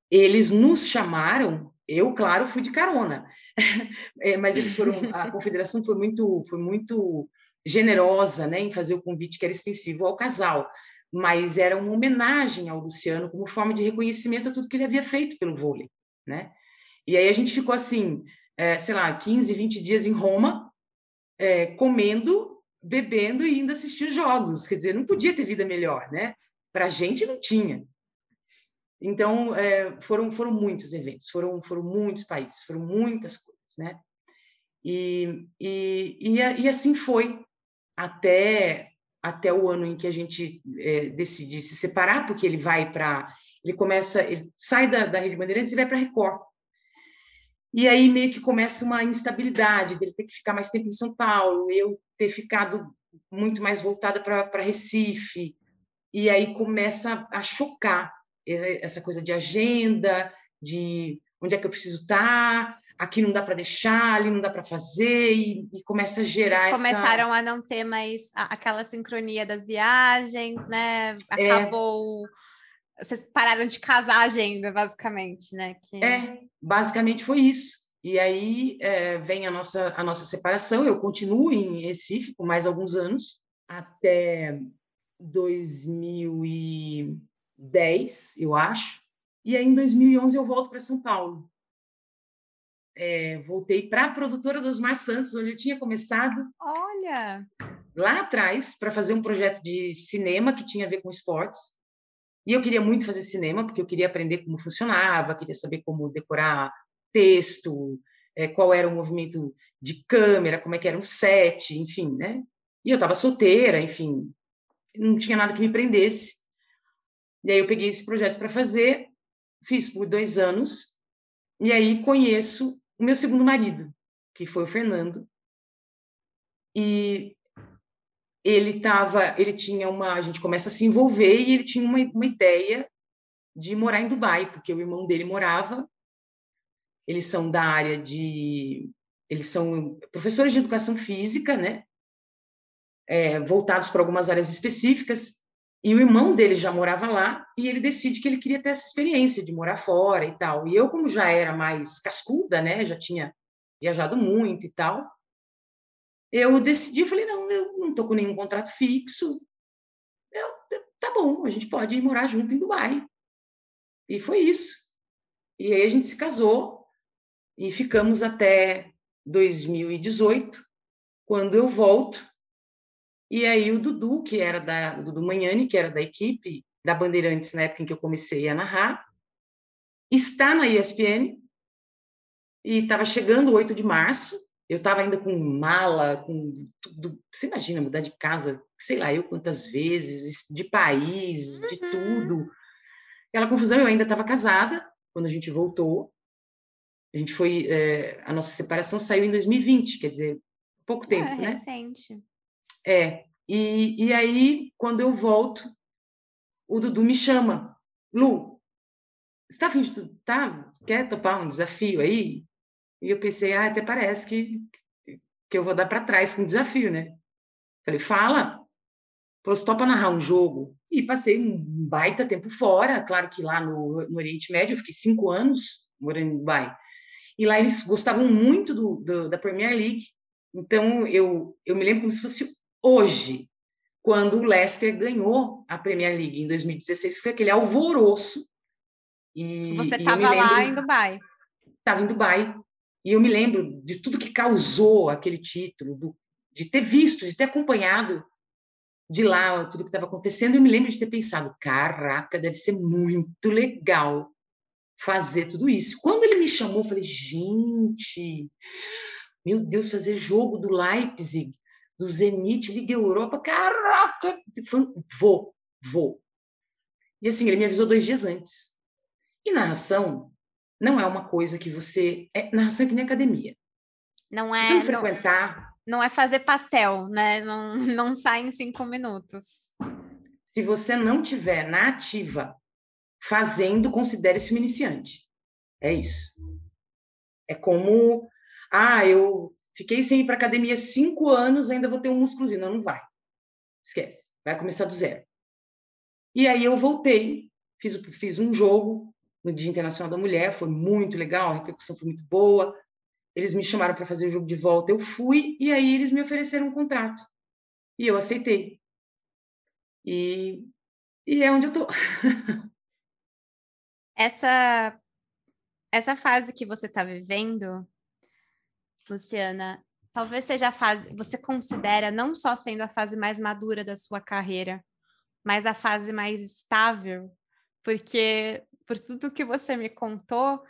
eles nos chamaram, eu, claro, fui de carona, *laughs* é, mas eles foram, a confederação foi muito, foi muito generosa, né, em fazer o convite que era extensivo ao casal, mas era uma homenagem ao Luciano como forma de reconhecimento a tudo que ele havia feito pelo vôlei, né? E aí a gente ficou assim, é, sei lá, 15, 20 dias em Roma, é, comendo, bebendo e indo assistir jogos, quer dizer, não podia ter vida melhor, né? Para a gente não tinha. Então, é, foram, foram muitos eventos, foram, foram muitos países, foram muitas coisas, né? E, e, e, e assim foi até, até o ano em que a gente é, decide se separar, porque ele vai para. Ele começa, ele sai da, da Rede Bandeirantes e vai para a Record. E aí meio que começa uma instabilidade dele ter que ficar mais tempo em São Paulo, eu ter ficado muito mais voltada para Recife. E aí começa a chocar essa coisa de agenda, de onde é que eu preciso estar, aqui não dá para deixar, ali não dá para fazer, e, e, começa a gerar Eles começaram a não ter mais aquela sincronia das viagens, né? É. Acabou... É... Vocês pararam de casar a agenda, basicamente, né? Que... É, basicamente foi isso. E aí é, vem a nossa, a nossa separação. Eu continuo em Recife por mais alguns anos, até 2000 e 10, eu acho. E aí, em 2011, eu volto para São Paulo. É, voltei para a produtora dos Mar Santos, onde eu tinha começado. Olha! Lá atrás, para fazer um projeto de cinema que tinha a ver com esportes. E eu queria muito fazer cinema, porque eu queria aprender como funcionava, queria saber como decorar texto, é, qual era o movimento de câmera, como é que era um set, enfim, né? E eu estava solteira, enfim, não tinha nada que me prendesse. E aí eu peguei esse projeto para fazer, fiz por dois anos, e aí conheço o meu segundo marido, que foi o Fernando. E ele tava, ele tinha uma, a gente começa a se envolver e ele tinha uma, uma ideia de morar em Dubai, porque o irmão dele morava. Eles são da área de, eles são professores de educação física, né? É, voltados para algumas áreas específicas. E o irmão dele já morava lá e ele decide que ele queria ter essa experiência de morar fora e tal. E eu, como já era mais cascuda, né, já tinha viajado muito e tal, eu decidi, falei, não, eu não estou com nenhum contrato fixo, eu, tá bom, a gente pode ir morar junto em Dubai. E foi isso. E aí a gente se casou e ficamos até 2018, quando eu volto. E aí o Dudu, que era da o Dudu Manhani, que era da equipe da Bandeirantes na época em que eu comecei a narrar, está na ESPN e estava chegando o 8 de março. Eu estava ainda com mala, com tudo. Você imagina mudar de casa, sei lá, eu quantas vezes, de país, de uhum. tudo. Aquela confusão, eu ainda estava casada quando a gente voltou. A gente foi. É, a nossa separação saiu em 2020, quer dizer, pouco tempo, é, né? recente. É. E, e aí, quando eu volto, o Dudu me chama. Lu, você está afim de. Tá, quer topar um desafio aí? E eu pensei, ah, até parece que, que eu vou dar para trás com um desafio, né? Falei, fala. Falou, você topa narrar um jogo? E passei um baita tempo fora. Claro que lá no, no Oriente Médio eu fiquei cinco anos morando em Dubai. E lá eles gostavam muito do, do, da Premier League. Então eu, eu me lembro como se fosse hoje, quando o Leicester ganhou a Premier League em 2016, foi aquele alvoroço. E, Você estava lá em Dubai? Estava em Dubai. E eu me lembro de tudo que causou aquele título, do, de ter visto, de ter acompanhado de lá tudo que estava acontecendo. Eu me lembro de ter pensado: caraca, deve ser muito legal fazer tudo isso. Quando ele me chamou, eu falei: gente, meu Deus, fazer jogo do Leipzig, do Zenit, Liga Europa, caraca, vou, vou. E assim, ele me avisou dois dias antes. E narração não é uma coisa que você. É, narração é que nem academia. Não é. Se não frequentar. Não, não é fazer pastel, né? Não, não sai em cinco minutos. Se você não tiver na ativa fazendo, considere-se um iniciante. É isso. É como. Ah, eu fiquei sem ir para academia cinco anos, ainda vou ter um músculozinho. Não, não vai. Esquece. Vai começar do zero. E aí eu voltei, fiz, fiz um jogo, no Dia Internacional da Mulher, foi muito legal, a repercussão foi muito boa. Eles me chamaram para fazer o jogo de volta, eu fui, e aí eles me ofereceram um contrato. E eu aceitei. E, e é onde eu tô. essa, essa fase que você está vivendo, Luciana, talvez seja a fase, você considera não só sendo a fase mais madura da sua carreira, mas a fase mais estável, porque por tudo que você me contou,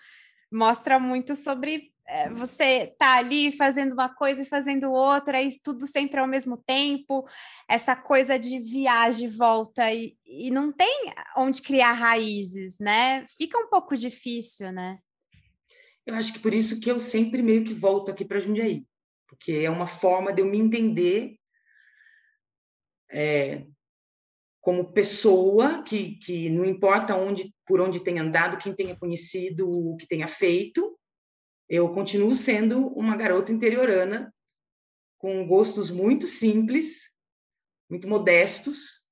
mostra muito sobre é, você tá ali fazendo uma coisa e fazendo outra, e tudo sempre ao mesmo tempo, essa coisa de viagem, volta, e, e não tem onde criar raízes, né? Fica um pouco difícil, né? Eu acho que por isso que eu sempre meio que volto aqui para Jundiaí, porque é uma forma de eu me entender é, como pessoa, que, que não importa onde, por onde tenha andado, quem tenha conhecido, o que tenha feito, eu continuo sendo uma garota interiorana, com gostos muito simples, muito modestos,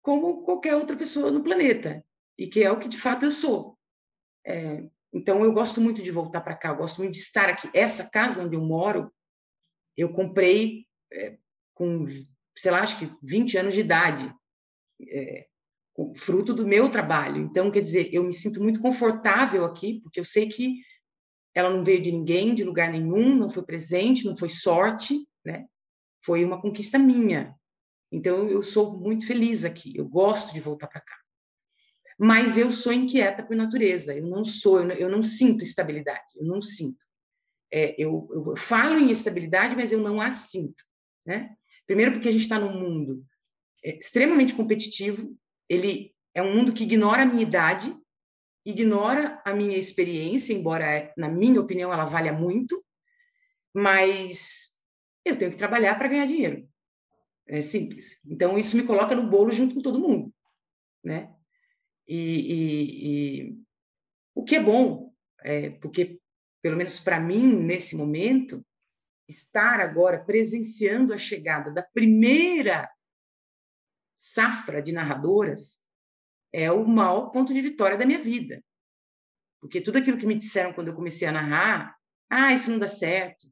como qualquer outra pessoa no planeta, e que é o que de fato eu sou. É, então, eu gosto muito de voltar para cá, eu gosto muito de estar aqui. Essa casa onde eu moro, eu comprei é, com sei lá, acho que 20 anos de idade, é, fruto do meu trabalho. Então, quer dizer, eu me sinto muito confortável aqui, porque eu sei que ela não veio de ninguém, de lugar nenhum, não foi presente, não foi sorte, né? Foi uma conquista minha. Então, eu sou muito feliz aqui, eu gosto de voltar para cá. Mas eu sou inquieta por natureza, eu não sou, eu não, eu não sinto estabilidade, eu não sinto. É, eu, eu falo em estabilidade, mas eu não a sinto, né? Primeiro, porque a gente está num mundo é, extremamente competitivo, ele é um mundo que ignora a minha idade, ignora a minha experiência, embora, na minha opinião, ela valha muito, mas eu tenho que trabalhar para ganhar dinheiro. É simples. Então, isso me coloca no bolo junto com todo mundo, né? E, e, e o que é bom, é, porque, pelo menos para mim, nesse momento, estar agora presenciando a chegada da primeira safra de narradoras é o maior ponto de vitória da minha vida. Porque tudo aquilo que me disseram quando eu comecei a narrar, ah, isso não dá certo,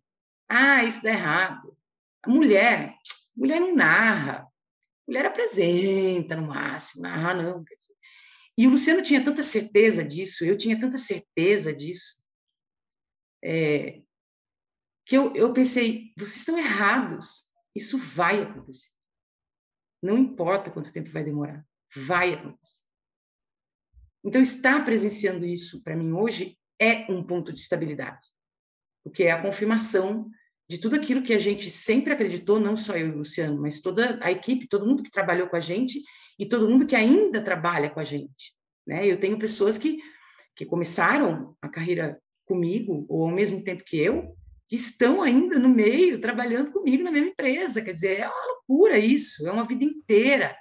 ah, isso dá errado. A mulher, mulher não narra. mulher apresenta no máximo. Ah, não. E o Luciano tinha tanta certeza disso, eu tinha tanta certeza disso, é, que eu, eu pensei, vocês estão errados, isso vai acontecer. Não importa quanto tempo vai demorar, vai acontecer. Então, estar presenciando isso para mim hoje é um ponto de estabilidade, porque é a confirmação de tudo aquilo que a gente sempre acreditou, não só eu e o Luciano, mas toda a equipe, todo mundo que trabalhou com a gente e todo mundo que ainda trabalha com a gente. Né? Eu tenho pessoas que, que começaram a carreira comigo, ou ao mesmo tempo que eu, que estão ainda no meio, trabalhando comigo na mesma empresa. Quer dizer, é uma loucura isso, é uma vida inteira.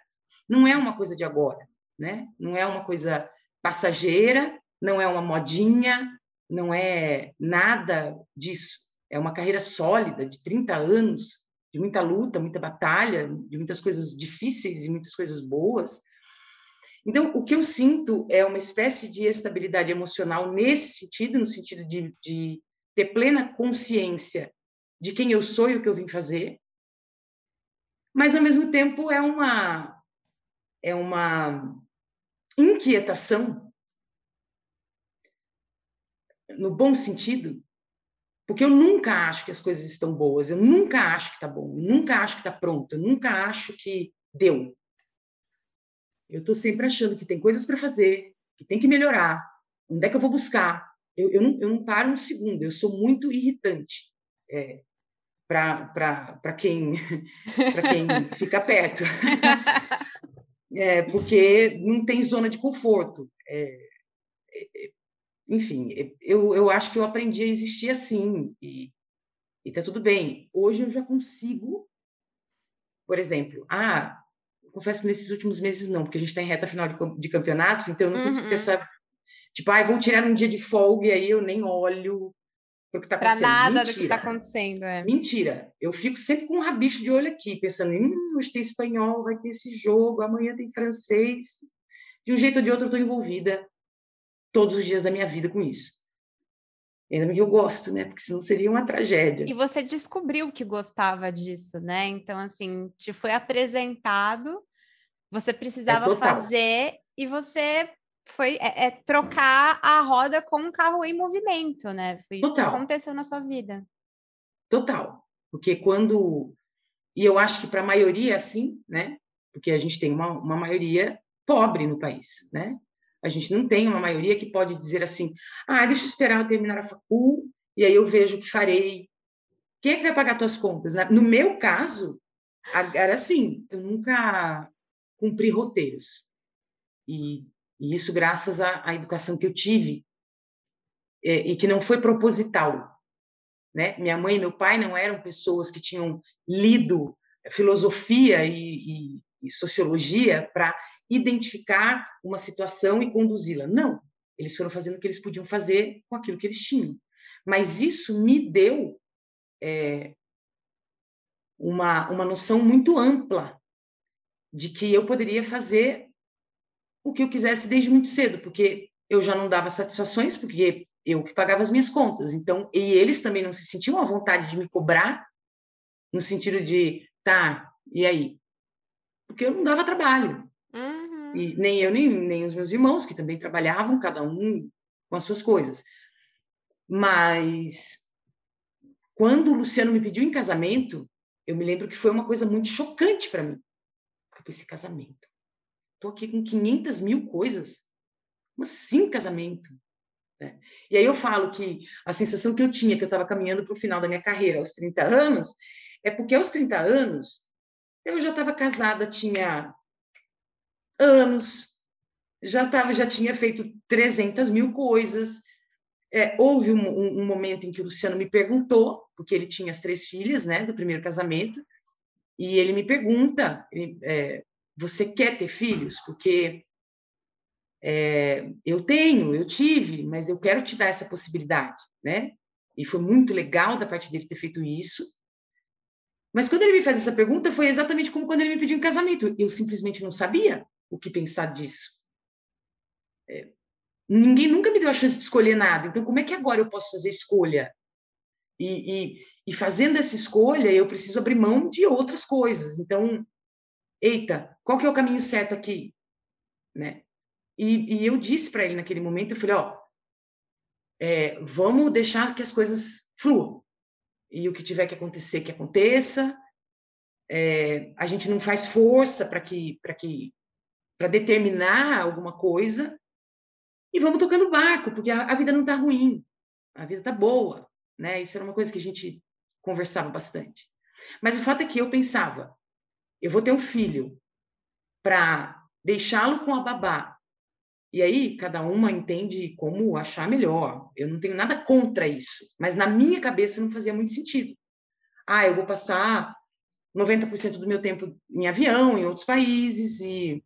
Não é uma coisa de agora, né? Não é uma coisa passageira, não é uma modinha, não é nada disso. É uma carreira sólida de 30 anos, de muita luta, muita batalha, de muitas coisas difíceis e muitas coisas boas. Então, o que eu sinto é uma espécie de estabilidade emocional nesse sentido, no sentido de, de ter plena consciência de quem eu sou e o que eu vim fazer, mas ao mesmo tempo é uma é uma inquietação no bom sentido, porque eu nunca acho que as coisas estão boas, eu nunca acho que está bom, eu nunca acho que está pronto, eu nunca acho que deu. Eu estou sempre achando que tem coisas para fazer, que tem que melhorar, onde é que eu vou buscar, eu, eu, não, eu não paro um segundo, eu sou muito irritante é, para quem, *laughs* quem fica perto. *laughs* é, porque não tem zona de conforto. É, é, enfim, eu, eu acho que eu aprendi a existir assim, e está tudo bem. Hoje eu já consigo, por exemplo, ah, confesso que nesses últimos meses não, porque a gente está em reta final de, de campeonatos, então eu não consigo ter uhum. essa Tipo, ah, vou tirar um dia de folga e aí eu nem olho para o que está acontecendo. Para nada Mentira. do que está acontecendo. É. Mentira. Eu fico sempre com um rabicho de olho aqui, pensando, hum, hoje tem espanhol, vai ter esse jogo, amanhã tem francês. De um jeito ou de outro, eu estou envolvida todos os dias da minha vida com isso. Ainda bem que eu gosto, né? Porque senão seria uma tragédia. E você descobriu que gostava disso, né? Então, assim, te foi apresentado, você precisava é fazer e você foi é, é, trocar a roda com um carro em movimento, né? Foi isso Total. que aconteceu na sua vida. Total. Porque quando. E eu acho que para a maioria, assim, né? Porque a gente tem uma, uma maioria pobre no país, né? A gente não tem uma maioria que pode dizer assim: ah, deixa eu esperar eu terminar a facul e aí eu vejo o que farei. Quem é que vai pagar suas contas? Né? No meu caso, era assim: eu nunca cumpri roteiros. E e isso graças à, à educação que eu tive é, e que não foi proposital. Né? Minha mãe e meu pai não eram pessoas que tinham lido filosofia e, e, e sociologia para identificar uma situação e conduzi-la. Não, eles foram fazendo o que eles podiam fazer com aquilo que eles tinham. Mas isso me deu é, uma, uma noção muito ampla de que eu poderia fazer o que eu quisesse desde muito cedo, porque eu já não dava satisfações, porque eu que pagava as minhas contas. Então, e eles também não se sentiam à vontade de me cobrar, no sentido de, tá, e aí? Porque eu não dava trabalho. E nem eu, nem, nem os meus irmãos, que também trabalhavam, cada um com as suas coisas. Mas, quando o Luciano me pediu em casamento, eu me lembro que foi uma coisa muito chocante para mim. Eu pensei, casamento Estou aqui com 500 mil coisas. Como assim casamento? É. E aí eu falo que a sensação que eu tinha, que eu estava caminhando para o final da minha carreira, aos 30 anos, é porque aos 30 anos eu já estava casada, tinha anos, já tava, já tinha feito 300 mil coisas. É, houve um, um, um, momento em que o Luciano me perguntou, porque ele tinha as três filhas, né, do primeiro casamento, e ele me pergunta, ele, é, você quer ter filhos? Porque é, eu tenho, eu tive, mas eu quero te dar essa possibilidade, né? E foi muito legal da parte dele ter feito isso. Mas quando ele me fez essa pergunta, foi exatamente como quando ele me pediu um casamento. Eu simplesmente não sabia o que pensar disso. É, ninguém nunca me deu a chance de escolher nada. Então, como é que agora eu posso fazer escolha? E, e, e fazendo essa escolha, eu preciso abrir mão de outras coisas. Então, eita, qual que é o caminho certo aqui? Né? E, e eu disse para ele naquele momento, eu falei, ó, é, vamos deixar que as coisas fluam. E o que tiver que acontecer, que aconteça. É, a gente não faz força para que, para que, para determinar alguma coisa. E vamos tocando o barco, porque a, a vida não está ruim, a vida está boa, né? Isso era uma coisa que a gente conversava bastante. Mas o fato é que eu pensava, eu vou ter um filho para deixá-lo com a babá e aí, cada uma entende como achar melhor. Eu não tenho nada contra isso, mas na minha cabeça não fazia muito sentido. Ah, eu vou passar 90% do meu tempo em avião, em outros países, e,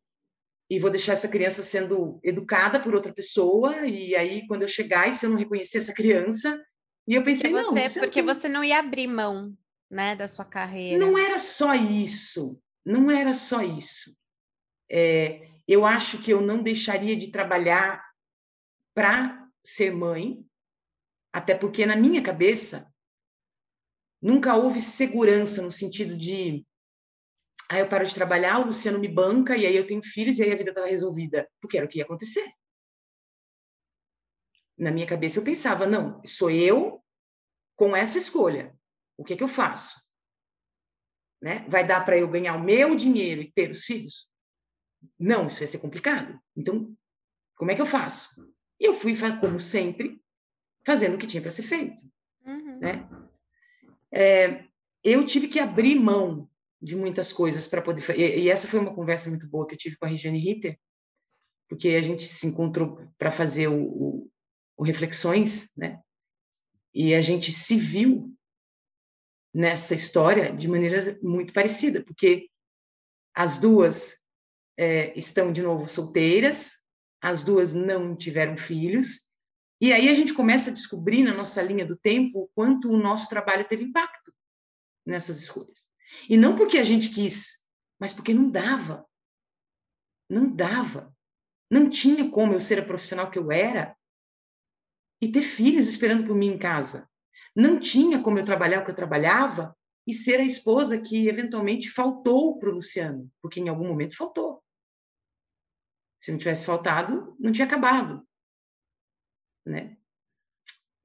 e vou deixar essa criança sendo educada por outra pessoa, e aí, quando eu chegar, e se eu não reconhecer essa criança, e eu pensei, porque você, não... Você porque não... você não ia abrir mão, né, da sua carreira. Não era só isso, não era só isso. É, eu acho que eu não deixaria de trabalhar para ser mãe, até porque na minha cabeça nunca houve segurança no sentido de aí eu paro de trabalhar, o Luciano me banca e aí eu tenho filhos e aí a vida estava resolvida, porque era o que ia acontecer. Na minha cabeça eu pensava, não, sou eu com essa escolha. O que é que eu faço? Né? Vai dar para eu ganhar o meu dinheiro e ter os filhos? Não, isso vai ser complicado. Então, como é que eu faço? E eu fui, como sempre, fazendo o que tinha para ser feito. Uhum. Né? É, eu tive que abrir mão de muitas coisas para poder. E, e essa foi uma conversa muito boa que eu tive com a Regiane Ritter, porque a gente se encontrou para fazer o, o, o, Reflexões, né? E a gente se viu nessa história de maneira muito parecida, porque as duas é, estão de novo solteiras, as duas não tiveram filhos, e aí a gente começa a descobrir na nossa linha do tempo o quanto o nosso trabalho teve impacto nessas escolhas. E não porque a gente quis, mas porque não dava. Não dava. Não tinha como eu ser a profissional que eu era e ter filhos esperando por mim em casa. Não tinha como eu trabalhar o que eu trabalhava e ser a esposa que eventualmente faltou para o Luciano, porque em algum momento faltou. Se não tivesse faltado, não tinha acabado. Né?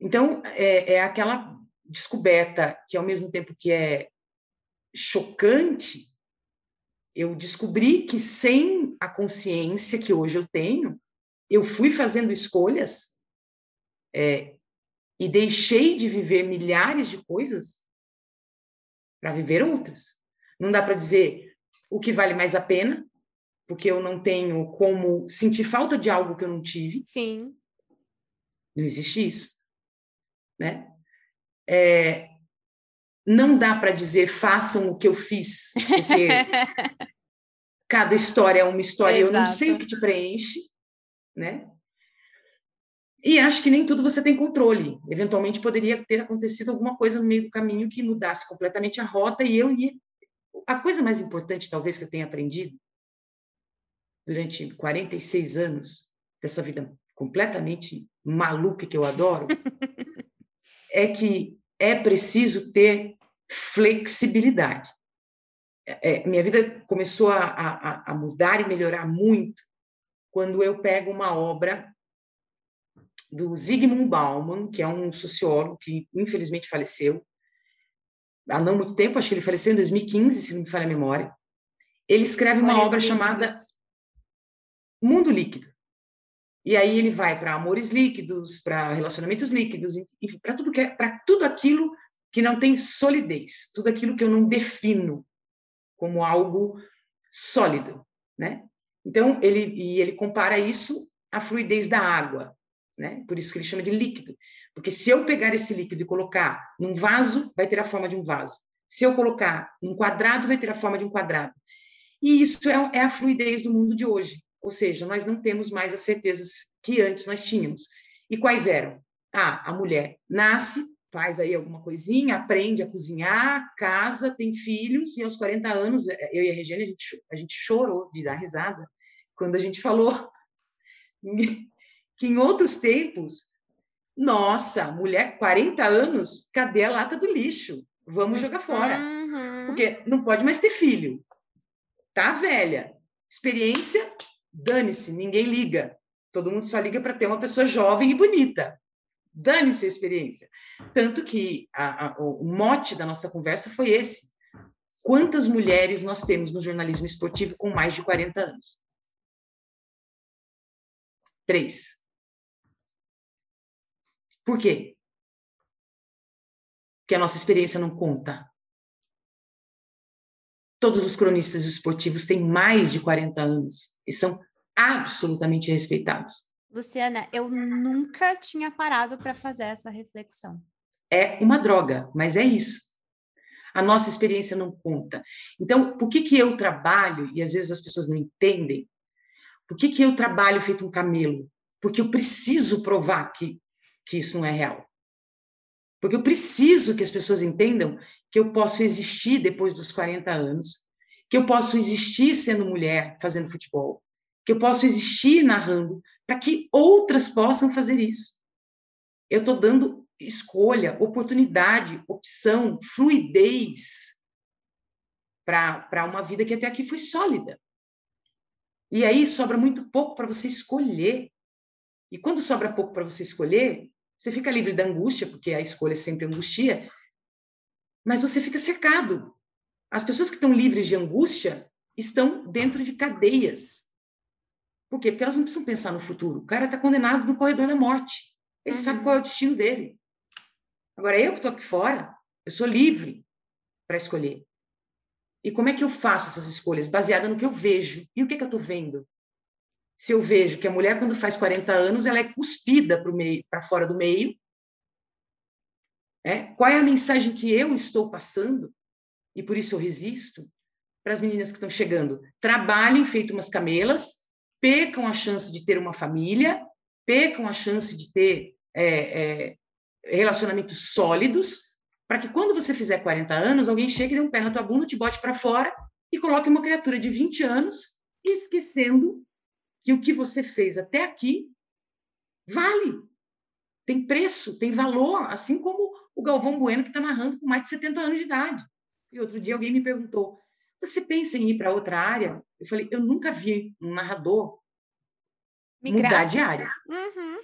Então, é, é aquela descoberta que, ao mesmo tempo que é chocante, eu descobri que sem a consciência que hoje eu tenho, eu fui fazendo escolhas é, e deixei de viver milhares de coisas para viver outras. Não dá para dizer o que vale mais a pena, porque eu não tenho como sentir falta de algo que eu não tive. Sim. Não existe isso, né? É, não dá para dizer façam o que eu fiz, porque *laughs* cada história é uma história, Exato. eu não sei o que te preenche, né? E acho que nem tudo você tem controle. Eventualmente poderia ter acontecido alguma coisa no meio do caminho que mudasse completamente a rota e eu ia. A coisa mais importante, talvez, que eu tenha aprendido durante 46 anos dessa vida completamente maluca que eu adoro, *laughs* é que é preciso ter flexibilidade. É, é, minha vida começou a, a, a mudar e melhorar muito quando eu pego uma obra do Zygmunt Bauman, que é um sociólogo que infelizmente faleceu há não muito tempo, acho que ele faleceu em 2015, se não me falha a memória. Ele escreve uma obra chamada mundo líquido. E aí ele vai para amores líquidos, para relacionamentos líquidos, enfim, para tudo que é, tudo aquilo que não tem solidez, tudo aquilo que eu não defino como algo sólido, né? Então ele e ele compara isso à fluidez da água, né? Por isso que ele chama de líquido, porque se eu pegar esse líquido e colocar num vaso, vai ter a forma de um vaso. Se eu colocar num quadrado, vai ter a forma de um quadrado. E isso é, é a fluidez do mundo de hoje. Ou seja, nós não temos mais as certezas que antes nós tínhamos. E quais eram? Ah, a mulher nasce, faz aí alguma coisinha, aprende a cozinhar, casa, tem filhos, e aos 40 anos, eh, eu e a Regina, a gente, a gente chorou de dar risada quando a gente falou *laughs* que em outros tempos, nossa, mulher, 40 anos, cadê a lata do lixo? Vamos jogar fora. Uhum. Porque não pode mais ter filho. tá velha. Experiência, dane-se, ninguém liga. Todo mundo só liga para ter uma pessoa jovem e bonita. Dane-se a experiência. Tanto que a, a, o mote da nossa conversa foi esse. Quantas mulheres nós temos no jornalismo esportivo com mais de 40 anos? Três. Por quê? Porque a nossa experiência não conta. Todos os cronistas esportivos têm mais de 40 anos e são absolutamente respeitados. Luciana, eu nunca tinha parado para fazer essa reflexão. É uma droga, mas é isso. A nossa experiência não conta. Então, por que, que eu trabalho, e às vezes as pessoas não entendem, por que, que eu trabalho feito um camelo? Porque eu preciso provar que, que isso não é real. Porque eu preciso que as pessoas entendam que eu posso existir depois dos 40 anos, que eu posso existir sendo mulher fazendo futebol, que eu posso existir narrando, para que outras possam fazer isso. Eu estou dando escolha, oportunidade, opção, fluidez para uma vida que até aqui foi sólida. E aí sobra muito pouco para você escolher. E quando sobra pouco para você escolher, você fica livre da angústia, porque a escolha sempre angustia, mas você fica cercado. As pessoas que estão livres de angústia estão dentro de cadeias por quê? Porque elas não precisam pensar no futuro. O cara está condenado no corredor da morte. Ele uhum. sabe qual é o destino dele. Agora, eu que estou aqui fora, eu sou livre para escolher. E como é que eu faço essas escolhas? Baseada no que eu vejo. E o que, que eu estou vendo? Se eu vejo que a mulher, quando faz 40 anos, ela é cuspida para fora do meio, é? qual é a mensagem que eu estou passando? E por isso eu resisto para as meninas que estão chegando. Trabalhem feito umas camelas, percam a chance de ter uma família, percam a chance de ter é, é, relacionamentos sólidos, para que quando você fizer 40 anos, alguém chegue, dê um pé na tua bunda, te bote para fora e coloque uma criatura de 20 anos, esquecendo que o que você fez até aqui vale, tem preço, tem valor, assim como o Galvão Bueno, que está narrando com mais de 70 anos de idade. E outro dia alguém me perguntou: você pensa em ir para outra área? Eu falei, eu nunca vi um narrador Migrar. mudar de área. Uhum.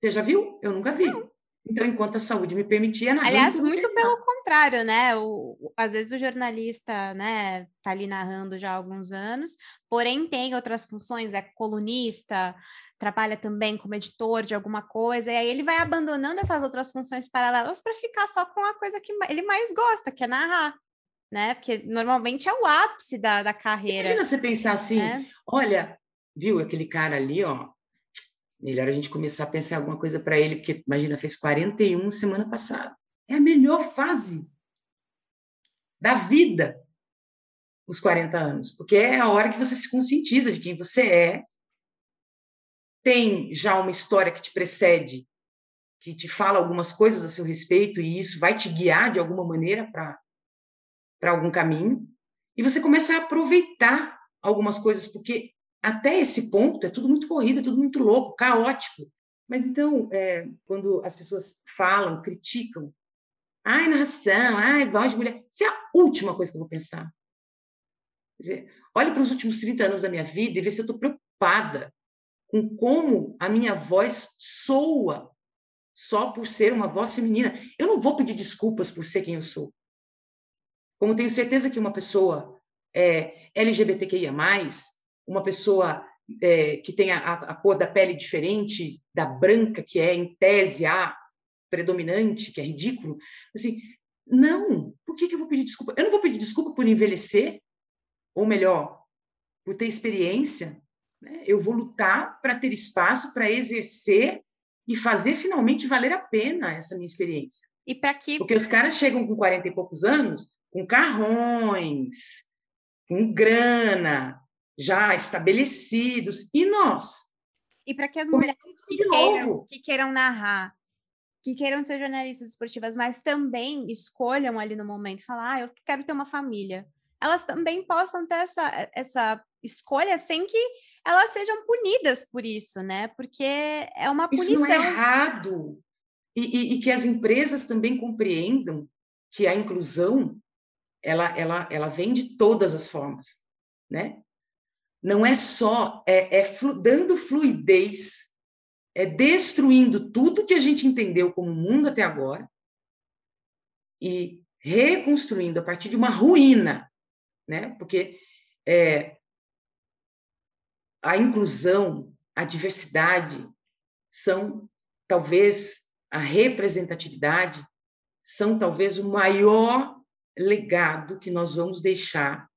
Você já viu? Eu nunca vi. Não. Então, enquanto a saúde me permitia, narrar. Aliás, muito pelo contrário, né? O, às vezes o jornalista, né, tá ali narrando já há alguns anos, porém tem outras funções, é colunista, trabalha também como editor de alguma coisa, e aí ele vai abandonando essas outras funções paralelas para ficar só com a coisa que ele mais gosta, que é narrar né? Porque normalmente é o ápice da, da carreira. Imagina você pensar assim: né? olha, viu aquele cara ali, ó. Melhor a gente começar a pensar alguma coisa para ele, porque imagina, fez 41 semana passada. É a melhor fase da vida, os 40 anos, porque é a hora que você se conscientiza de quem você é, tem já uma história que te precede, que te fala algumas coisas a seu respeito, e isso vai te guiar de alguma maneira para algum caminho, e você começa a aproveitar algumas coisas, porque até esse ponto é tudo muito corrido, é tudo muito louco, caótico. Mas então, é, quando as pessoas falam, criticam, ai, narração, ai, voz de mulher, isso é a última coisa que eu vou pensar. Quer dizer, olhe para os últimos 30 anos da minha vida e vê se eu estou preocupada com como a minha voz soa só por ser uma voz feminina. Eu não vou pedir desculpas por ser quem eu sou. Como tenho certeza que uma pessoa é, LGBTQIA, uma pessoa é, que tem a, a, cor da pele diferente da branca, que é, em tese, a predominante, que é ridículo, assim, não, por que, que eu vou pedir desculpa? Eu não vou pedir desculpa por envelhecer, ou melhor, por ter experiência. Né? Eu vou lutar para ter espaço para exercer e fazer finalmente valer a pena essa minha experiência. E para que. Porque os caras chegam com 40 e poucos anos com carrões, com grana, já estabelecidos. E nós? E para que as mulheres que queiram, que queiram narrar, que queiram ser jornalistas esportivas, mas também escolham ali no momento falar, ah, eu quero ter uma família. Elas também possam ter essa, essa escolha sem que elas sejam punidas por isso, né? Porque é uma punição. Isso não é errado. E, e, e que as empresas também compreendam que a inclusão ela, ela, ela vem de todas as formas. né? Não é só é, é flu, dando fluidez, é destruindo tudo que a gente entendeu como mundo até agora e reconstruindo a partir de uma ruína, né? Porque é, a inclusão, a diversidade são talvez a representatividade são talvez o maior legado que nós vamos deixar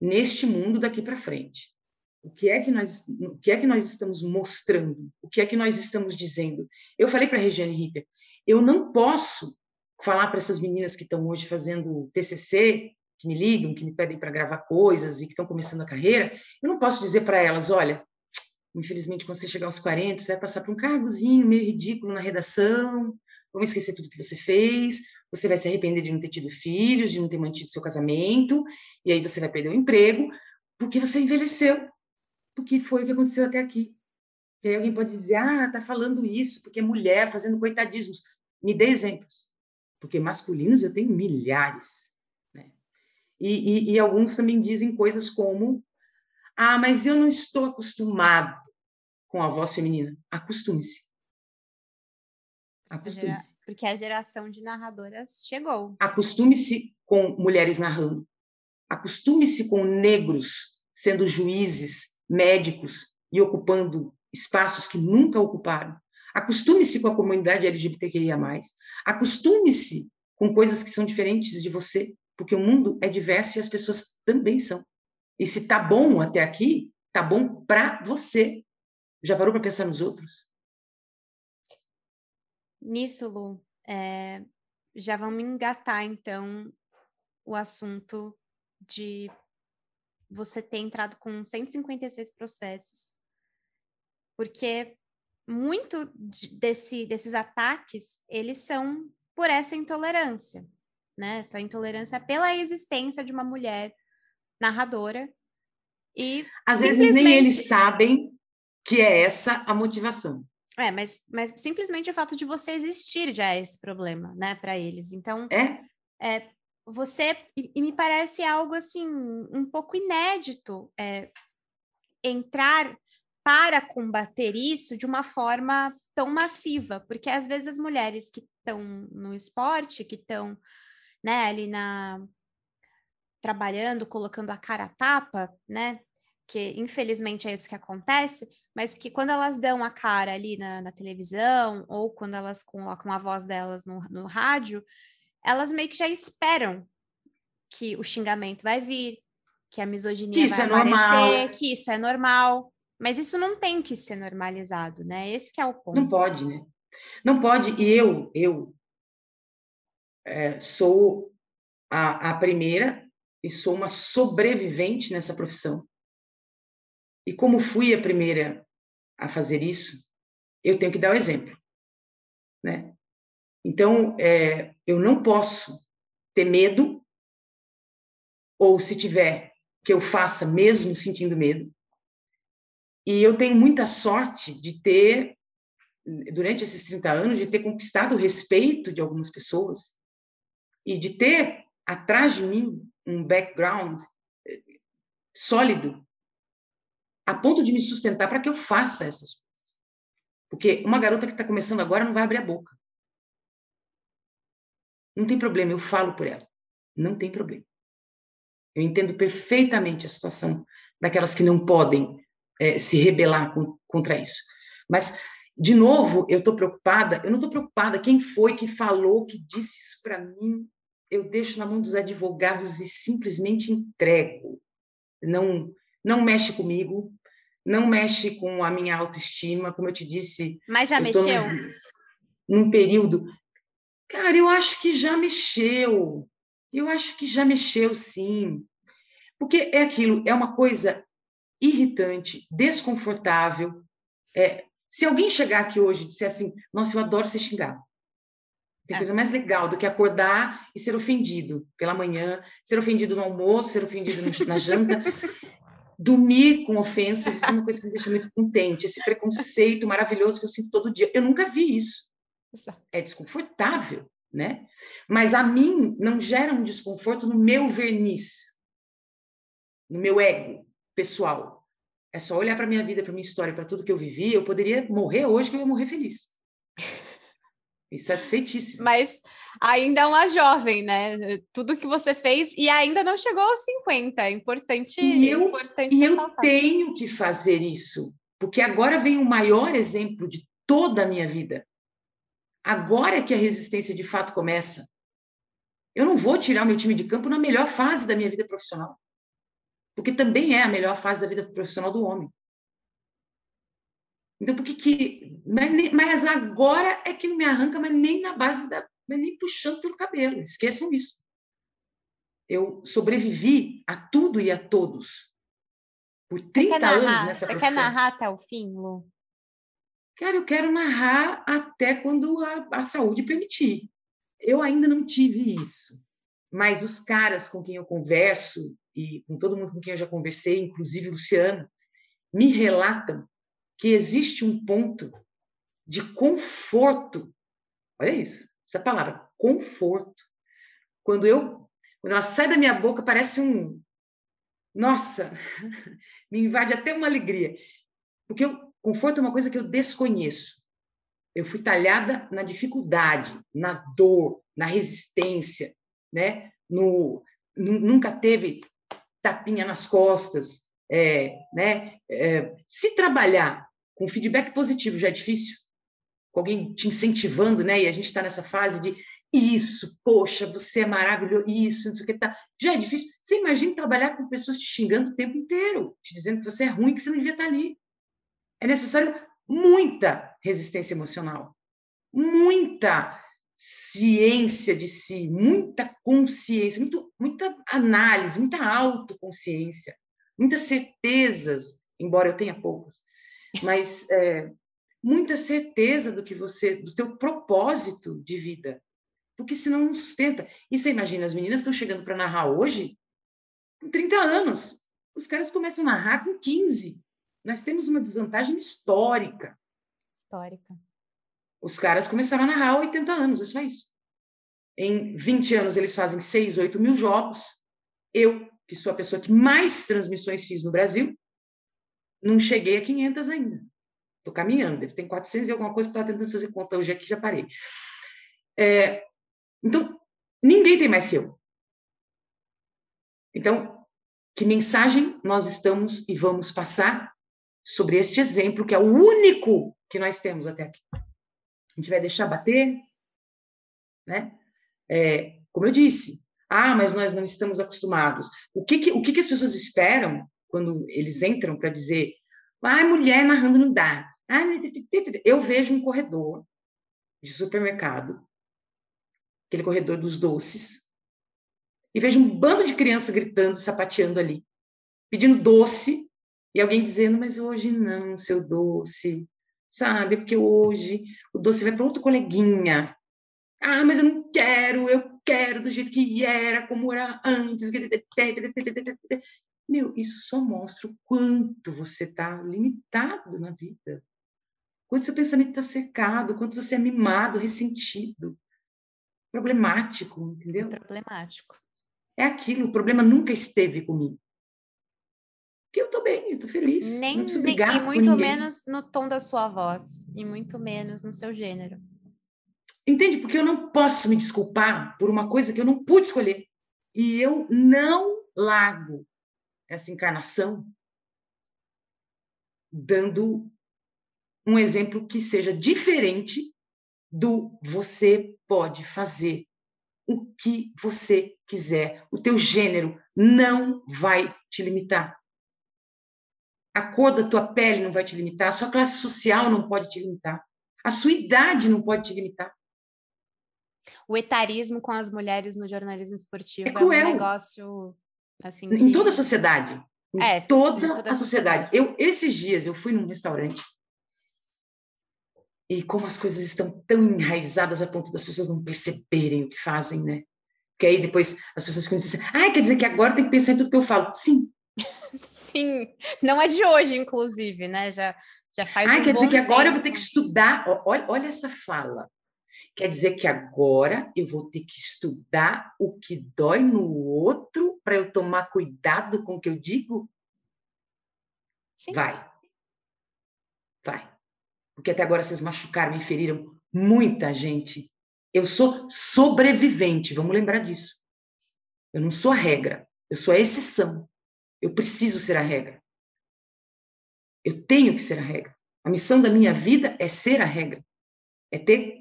neste mundo daqui para frente. O que é que nós, o que é que nós estamos mostrando? O que é que nós estamos dizendo? Eu falei para a Regiane Ritter, eu não posso falar para essas meninas que estão hoje fazendo TCC, que me ligam, que me pedem para gravar coisas e que estão começando a carreira, eu não posso dizer para elas, olha, infelizmente quando você chegar aos 40, você vai passar por um cargozinho meio ridículo na redação, vamos esquecer tudo que você fez, você vai se arrepender de não ter tido filhos, de não ter mantido seu casamento, e aí você vai perder o emprego, porque você envelheceu, porque foi o que aconteceu até aqui. E aí alguém pode dizer, ah, tá falando isso porque é mulher fazendo coitadismos. Me dê exemplos, porque masculinos eu tenho milhares. Né? E, e, e alguns também dizem coisas como, ah, mas eu não estou acostumado com a voz feminina. Acostume-se. Acostume-se. Porque a geração de narradoras chegou. Acostume-se com mulheres narrando. Acostume-se com negros sendo juízes, médicos e ocupando espaços que nunca ocuparam. Acostume-se com a comunidade LGBTQIA+. Acostume-se com coisas que são diferentes de você, porque o mundo é diverso e as pessoas também são. E se tá bom até aqui, tá bom para você. Já parou para pensar nos outros? Nisso, Lu, é, já vamos engatar, então, o assunto de você ter entrado com 156 processos. Porque muito desse, desses ataques, eles são por essa intolerância, né? Essa intolerância pela existência de uma mulher narradora. E às simplesmente... vezes nem eles sabem que é essa a motivação. É, mas, mas simplesmente o fato de você existir já é esse problema, né, para eles. Então, é? é você, e, e, me parece algo assim, um pouco inédito, é, entrar para combater isso de uma forma tão massiva, porque às vezes as mulheres que estão no esporte, que estão né, ali na trabalhando, colocando a cara a tapa, né, que infelizmente é isso que acontece, mas que quando elas dão a cara ali na, na televisão, ou quando elas colocam a voz delas no, no rádio, elas meio que já esperam que o xingamento vai vir, que a misoginia que vai é aparecer, normal. que isso é normal. Mas isso não tem que ser normalizado, né? Esse é o ponto. Não pode, né? Não pode. E eu, eu é, sou a, a primeira e sou uma sobrevivente nessa profissão. E como fui a primeira a fazer isso, eu tenho que dar o exemplo, né? Então, é, eu não posso ter medo, ou se tiver, que eu faça mesmo sentindo medo. E eu tenho muita sorte de ter, durante esses 30 anos, de ter conquistado o respeito de algumas pessoas e de ter atrás de mim um background eh, sólido a ponto de me sustentar para que eu faça essas coisas. Porque uma garota que está começando agora não vai abrir a boca. Não tem problema, eu falo por ela. Não tem problema. Eu entendo perfeitamente a situação daquelas que não podem é, se rebelar com, contra isso. Mas, de novo, eu estou preocupada. Eu não estou preocupada quem foi que falou, que disse isso para mim. Eu deixo na mão dos advogados e simplesmente entrego. Não, não mexe comigo, não mexe com a minha autoestima, como eu te disse. Mas já mexeu? Num, num período. Cara, eu acho que já mexeu. Eu acho que já mexeu, sim. Porque é aquilo, é uma coisa irritante, desconfortável. É, se alguém chegar aqui hoje e disser assim, nossa, eu adoro ser xingado. Tem é. coisa mais legal do que acordar e ser ofendido pela manhã, ser ofendido no almoço, ser ofendido na janta. *laughs* dormir com ofensas, isso é uma coisa que me deixa muito contente. Esse preconceito maravilhoso que eu sinto todo dia. Eu nunca vi isso. É desconfortável, né? Mas a mim não gera um desconforto no meu verniz. no meu ego pessoal. É só olhar para minha vida, para minha história, para tudo que eu vivi, eu poderia morrer hoje que eu ia morrer feliz. E satisfeitíssima. Mas ainda é uma jovem, né? Tudo que você fez e ainda não chegou aos 50. É importante. E eu, importante e eu tenho que fazer isso, porque agora vem o maior exemplo de toda a minha vida. Agora é que a resistência de fato começa. Eu não vou tirar o meu time de campo na melhor fase da minha vida profissional, porque também é a melhor fase da vida profissional do homem. Então, por que que... Mas agora é que não me arranca, mas nem na base da... Mas nem puxando pelo cabelo. Esqueçam isso. Eu sobrevivi a tudo e a todos. Por 30 anos nessa Você quer narrar até o fim, Lu? Cara, eu quero narrar até quando a, a saúde permitir. Eu ainda não tive isso, mas os caras com quem eu converso e com todo mundo com quem eu já conversei, inclusive o Luciano, me relatam que existe um ponto de conforto. Olha isso, essa palavra, conforto. Quando eu, quando ela sai da minha boca, parece um, nossa, *laughs* me invade até uma alegria, porque o conforto é uma coisa que eu desconheço. Eu fui talhada na dificuldade, na dor, na resistência, né? No, nunca teve tapinha nas costas, é, né? É, se trabalhar com feedback positivo já é difícil, com alguém te incentivando, né? E a gente está nessa fase de isso, poxa, você é maravilhoso, isso, não sei o que tá. Já é difícil. Você imagina trabalhar com pessoas te xingando o tempo inteiro, te dizendo que você é ruim, que você não devia estar ali. É necessário muita resistência emocional, muita ciência de si, muita consciência, muito, muita análise, muita autoconsciência, muitas certezas, embora eu tenha poucas, mas é, muita certeza do que você, do teu propósito de vida, porque senão não sustenta. E você imagina, as meninas estão chegando para narrar hoje com 30 anos, os caras começam a narrar com 15, nós temos uma desvantagem histórica. Histórica. Os caras começaram a narrar há 80 anos, é só isso. Em 20 anos, eles fazem 6, 8 mil jogos. Eu, que sou a pessoa que mais transmissões fiz no Brasil, não cheguei a 500 ainda. Estou caminhando, deve ter 400 e alguma coisa que estava tentando fazer conta hoje aqui, já parei. É, então, ninguém tem mais que eu. Então, que mensagem nós estamos e vamos passar sobre este exemplo, que é o único que nós temos até aqui. A gente vai deixar bater, né? É, como eu disse, ah, mas nós não estamos acostumados. O que, que o que, que as pessoas esperam quando eles entram para dizer, ah, mulher narrando não dá. Ah, eu vejo um corredor de supermercado, aquele corredor dos doces, e vejo um bando de crianças gritando, sapateando ali, pedindo doce e alguém dizendo, mas hoje não, seu doce, sabe? Porque hoje o doce vai para outro coleguinha. Ah, mas eu não quero, eu quero do jeito que era, como era antes. Meu, isso só mostra o quanto você está limitado na vida. Quanto seu pensamento está secado, quanto você é mimado, ressentido, problemático, entendeu? Problemático. É aquilo, o problema nunca esteve comigo que eu estou bem, eu estou feliz. Nem, não preciso brigar e muito menos no tom da sua voz, e muito menos no seu gênero. Entende? Porque eu não posso me desculpar por uma coisa que eu não pude escolher. E eu não largo essa encarnação dando um exemplo que seja diferente do você pode fazer o que você quiser. O teu gênero não vai te limitar. A cor da tua pele não vai te limitar, a sua classe social não pode te limitar, a sua idade não pode te limitar. O etarismo com as mulheres no jornalismo esportivo é, cruel. é um negócio assim. Que... Em toda a sociedade. Em é, toda, em toda a sociedade. sociedade. Eu, esses dias eu fui num restaurante e como as coisas estão tão enraizadas a ponto das pessoas não perceberem o que fazem, né? Porque aí depois as pessoas ficam dizendo assim, ah, quer dizer que agora tem que pensar em tudo que eu falo. Sim, *laughs* Sim, não é de hoje, inclusive, né? Já, já faz. Ah, um quer dizer que agora eu vou ter que estudar. Olha, olha essa fala. Quer dizer que agora eu vou ter que estudar o que dói no outro para eu tomar cuidado com o que eu digo? Sim. Vai. Vai. Porque até agora vocês machucaram e feriram muita gente. Eu sou sobrevivente, vamos lembrar disso. Eu não sou a regra, eu sou a exceção. Eu preciso ser a regra. Eu tenho que ser a regra. A missão da minha vida é ser a regra. É ter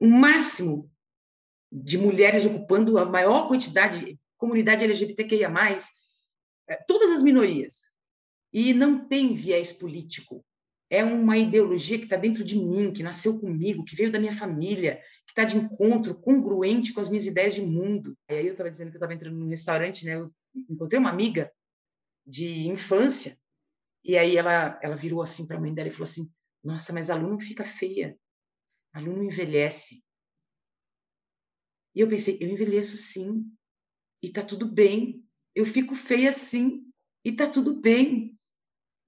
o máximo de mulheres ocupando a maior quantidade, comunidade LGBTQIA+, é, todas as minorias. E não tem viés político. É uma ideologia que está dentro de mim, que nasceu comigo, que veio da minha família, que está de encontro, congruente com as minhas ideias de mundo. E aí eu estava dizendo que eu estava entrando num restaurante, né? Eu encontrei uma amiga de infância, e aí ela, ela virou assim para a mãe dela e falou assim: Nossa, mas a Lu não fica feia, a Lu não envelhece. E eu pensei: Eu envelheço sim, e tá tudo bem. Eu fico feia sim, e tá tudo bem.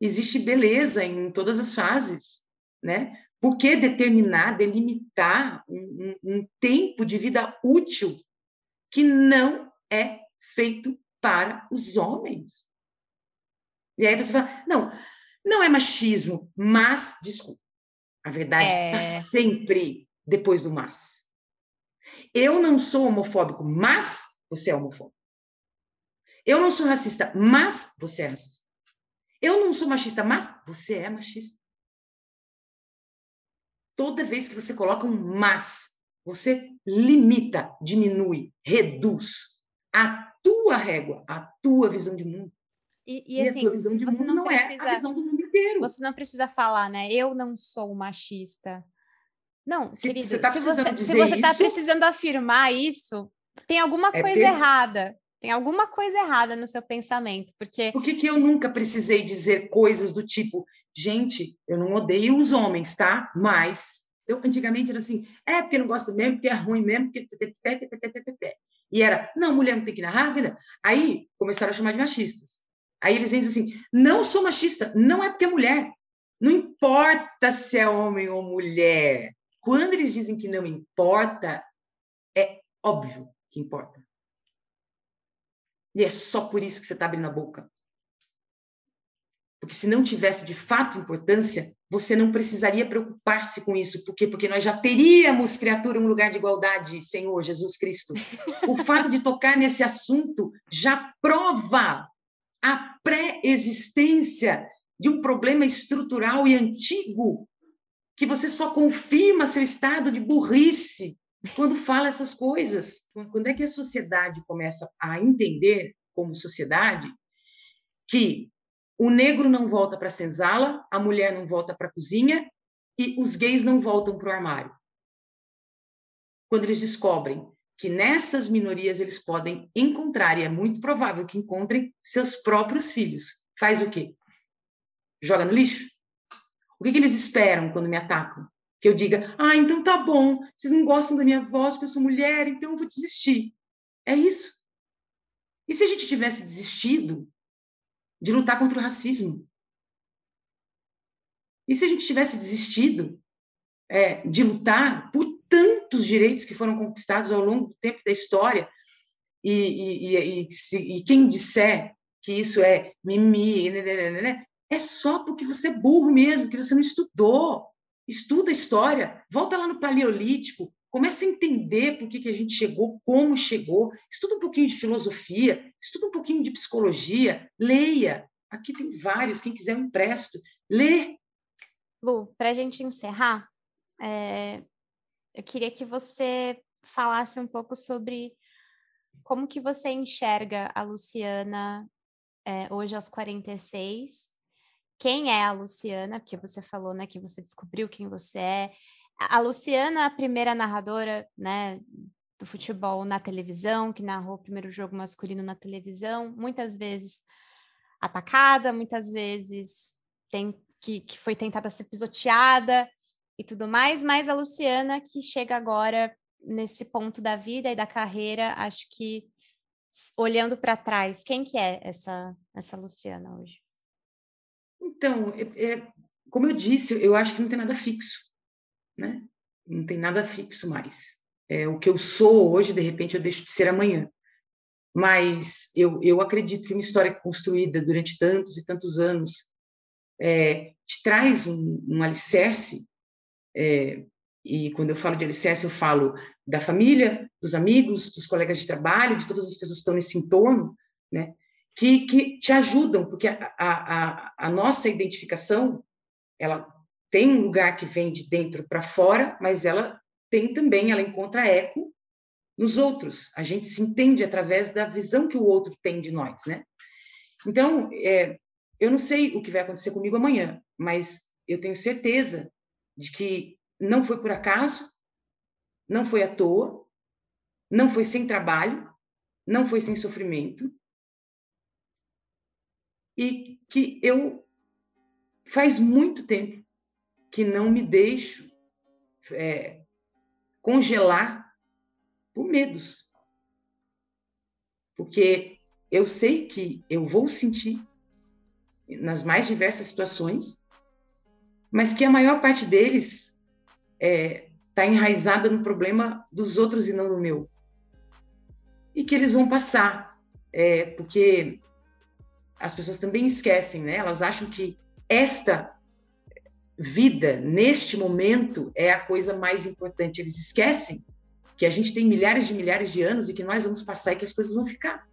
Existe beleza em todas as fases, né? Por que determinar, delimitar um, um, um tempo de vida útil que não é feito para os homens. E aí você fala, não, não é machismo, mas, desculpa, a verdade está é... sempre depois do mas. Eu não sou homofóbico, mas você é homofóbico. Eu não sou racista, mas você é racista. Eu não sou machista, mas você é machista. Toda vez que você coloca um mas, você limita, diminui, reduz a tua régua, a tua visão de mundo. E, e, e assim, a tua visão de mundo não, não precisa, é a visão do mundo inteiro. Você não precisa falar, né? Eu não sou machista. Não, se, querido, você tá se você está precisando afirmar isso, tem alguma é coisa errada. Tem alguma coisa errada no seu pensamento, porque... Por que, que eu nunca precisei dizer coisas do tipo, gente, eu não odeio os homens, tá? Mas, eu, antigamente era assim, é porque não gosto mesmo, porque é ruim mesmo, porque... E era, não, mulher não tem que ir na rápida. Aí começaram a chamar de machistas. Aí eles vêm assim, não sou machista, não é porque é mulher. Não importa se é homem ou mulher. Quando eles dizem que não importa, é óbvio que importa. E é só por isso que você está abrindo a boca. Porque se não tivesse de fato importância, você não precisaria preocupar-se com isso. Por quê? Porque nós já teríamos, criatura, um lugar de igualdade, Senhor Jesus Cristo. O fato de tocar nesse assunto já prova a pré-existência de um problema estrutural e antigo, que você só confirma seu estado de burrice quando fala essas coisas. Quando é que a sociedade começa a entender, como sociedade, que o negro não volta para a senzala, a mulher não volta para a cozinha e os gays não voltam para o armário. Quando eles descobrem que nessas minorias eles podem encontrar, e é muito provável que encontrem, seus próprios filhos. Faz o quê? Joga no lixo? O que, que eles esperam quando me atacam? Que eu diga, ah, então tá bom, vocês não gostam da minha voz porque eu sou mulher, então eu vou desistir. É isso. E se a gente tivesse desistido de lutar contra o racismo? E se a gente tivesse desistido é, de lutar por tantos direitos que foram conquistados ao longo do tempo da história? E, e, e, se, e quem disser que isso é mimi, né, né, né, é só porque você é burro mesmo, que você não estudou. Estuda a história, volta lá no Paleolítico, Comece a entender por que, que a gente chegou, como chegou. Estuda um pouquinho de filosofia, estuda um pouquinho de psicologia, leia. Aqui tem vários, quem quiser eu empresto. Lê. Lu, para a gente encerrar, é... eu queria que você falasse um pouco sobre como que você enxerga a Luciana é, hoje aos 46. Quem é a Luciana? Porque você falou né, que você descobriu quem você é a Luciana, a primeira narradora, né, do futebol na televisão, que narrou o primeiro jogo masculino na televisão, muitas vezes atacada, muitas vezes tem, que, que foi tentada ser pisoteada e tudo mais, mas a Luciana que chega agora nesse ponto da vida e da carreira, acho que olhando para trás, quem que é essa essa Luciana hoje? Então, é, é, como eu disse, eu acho que não tem nada fixo né? não tem nada fixo mais. É, o que eu sou hoje, de repente, eu deixo de ser amanhã. Mas eu, eu acredito que uma história construída durante tantos e tantos anos é, te traz um, um alicerce. É, e quando eu falo de alicerce, eu falo da família, dos amigos, dos colegas de trabalho, de todas as pessoas que estão nesse entorno, né? Que, que te ajudam, porque a, a, a nossa identificação, ela tem um lugar que vem de dentro para fora, mas ela tem também, ela encontra eco nos outros. A gente se entende através da visão que o outro tem de nós, né? Então, é, eu não sei o que vai acontecer comigo amanhã, mas eu tenho certeza de que não foi por acaso, não foi à toa, não foi sem trabalho, não foi sem sofrimento, e que eu faz muito tempo que não me deixo é, congelar por medos. Porque eu sei que eu vou sentir nas mais diversas situações, mas que a maior parte deles está é, tá enraizada no problema dos outros e não no meu. E que eles vão passar, é, porque as pessoas também esquecem, né? Elas acham que esta vida neste momento é a coisa mais importante. Eles esquecem que a gente tem milhares de milhares de anos e que nós vamos passar e que as coisas vão ficar.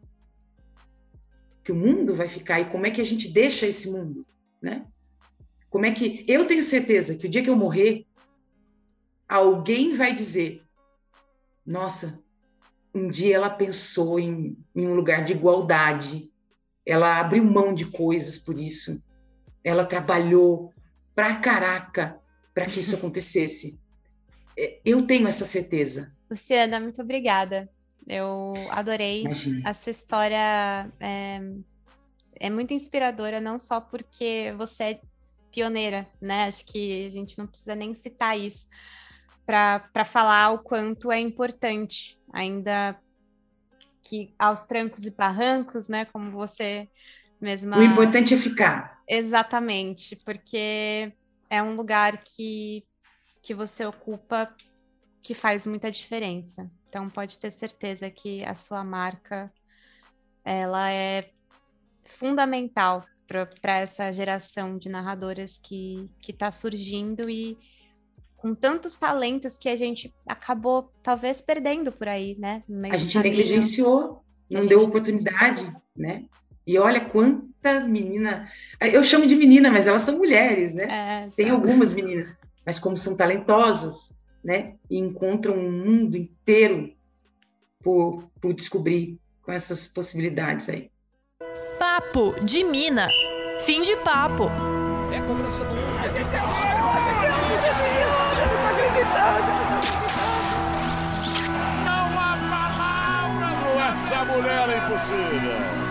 Que o mundo vai ficar e como é que a gente deixa esse mundo, né? Como é que eu tenho certeza que o dia que eu morrer, alguém vai dizer: "Nossa, um dia ela pensou em, em um lugar de igualdade, ela abriu mão de coisas por isso, ela trabalhou pra caraca para que isso *laughs* acontecesse. É, eu tenho essa certeza. Luciana, muito obrigada. Eu adorei Imagina. a sua história. É, é muito inspiradora, não só porque você é pioneira, né? Acho que a gente não precisa nem citar isso para falar o quanto é importante, ainda que aos trancos e barrancos, né? Como você mesma. O importante é ficar. Exatamente, porque é um lugar que, que você ocupa que faz muita diferença. Então pode ter certeza que a sua marca ela é fundamental para essa geração de narradoras que está surgindo e com tantos talentos que a gente acabou talvez perdendo por aí, né? a gente negligenciou, não deu oportunidade, né? E olha quanta menina. Eu chamo de menina, mas elas são mulheres, né? É, Tem algumas meninas, mas como são talentosas, né? E encontram um mundo inteiro por, por descobrir com essas possibilidades aí. Papo de Mina. Fim de papo. É a cobrança do Não há palavras, essa mulher é impossível.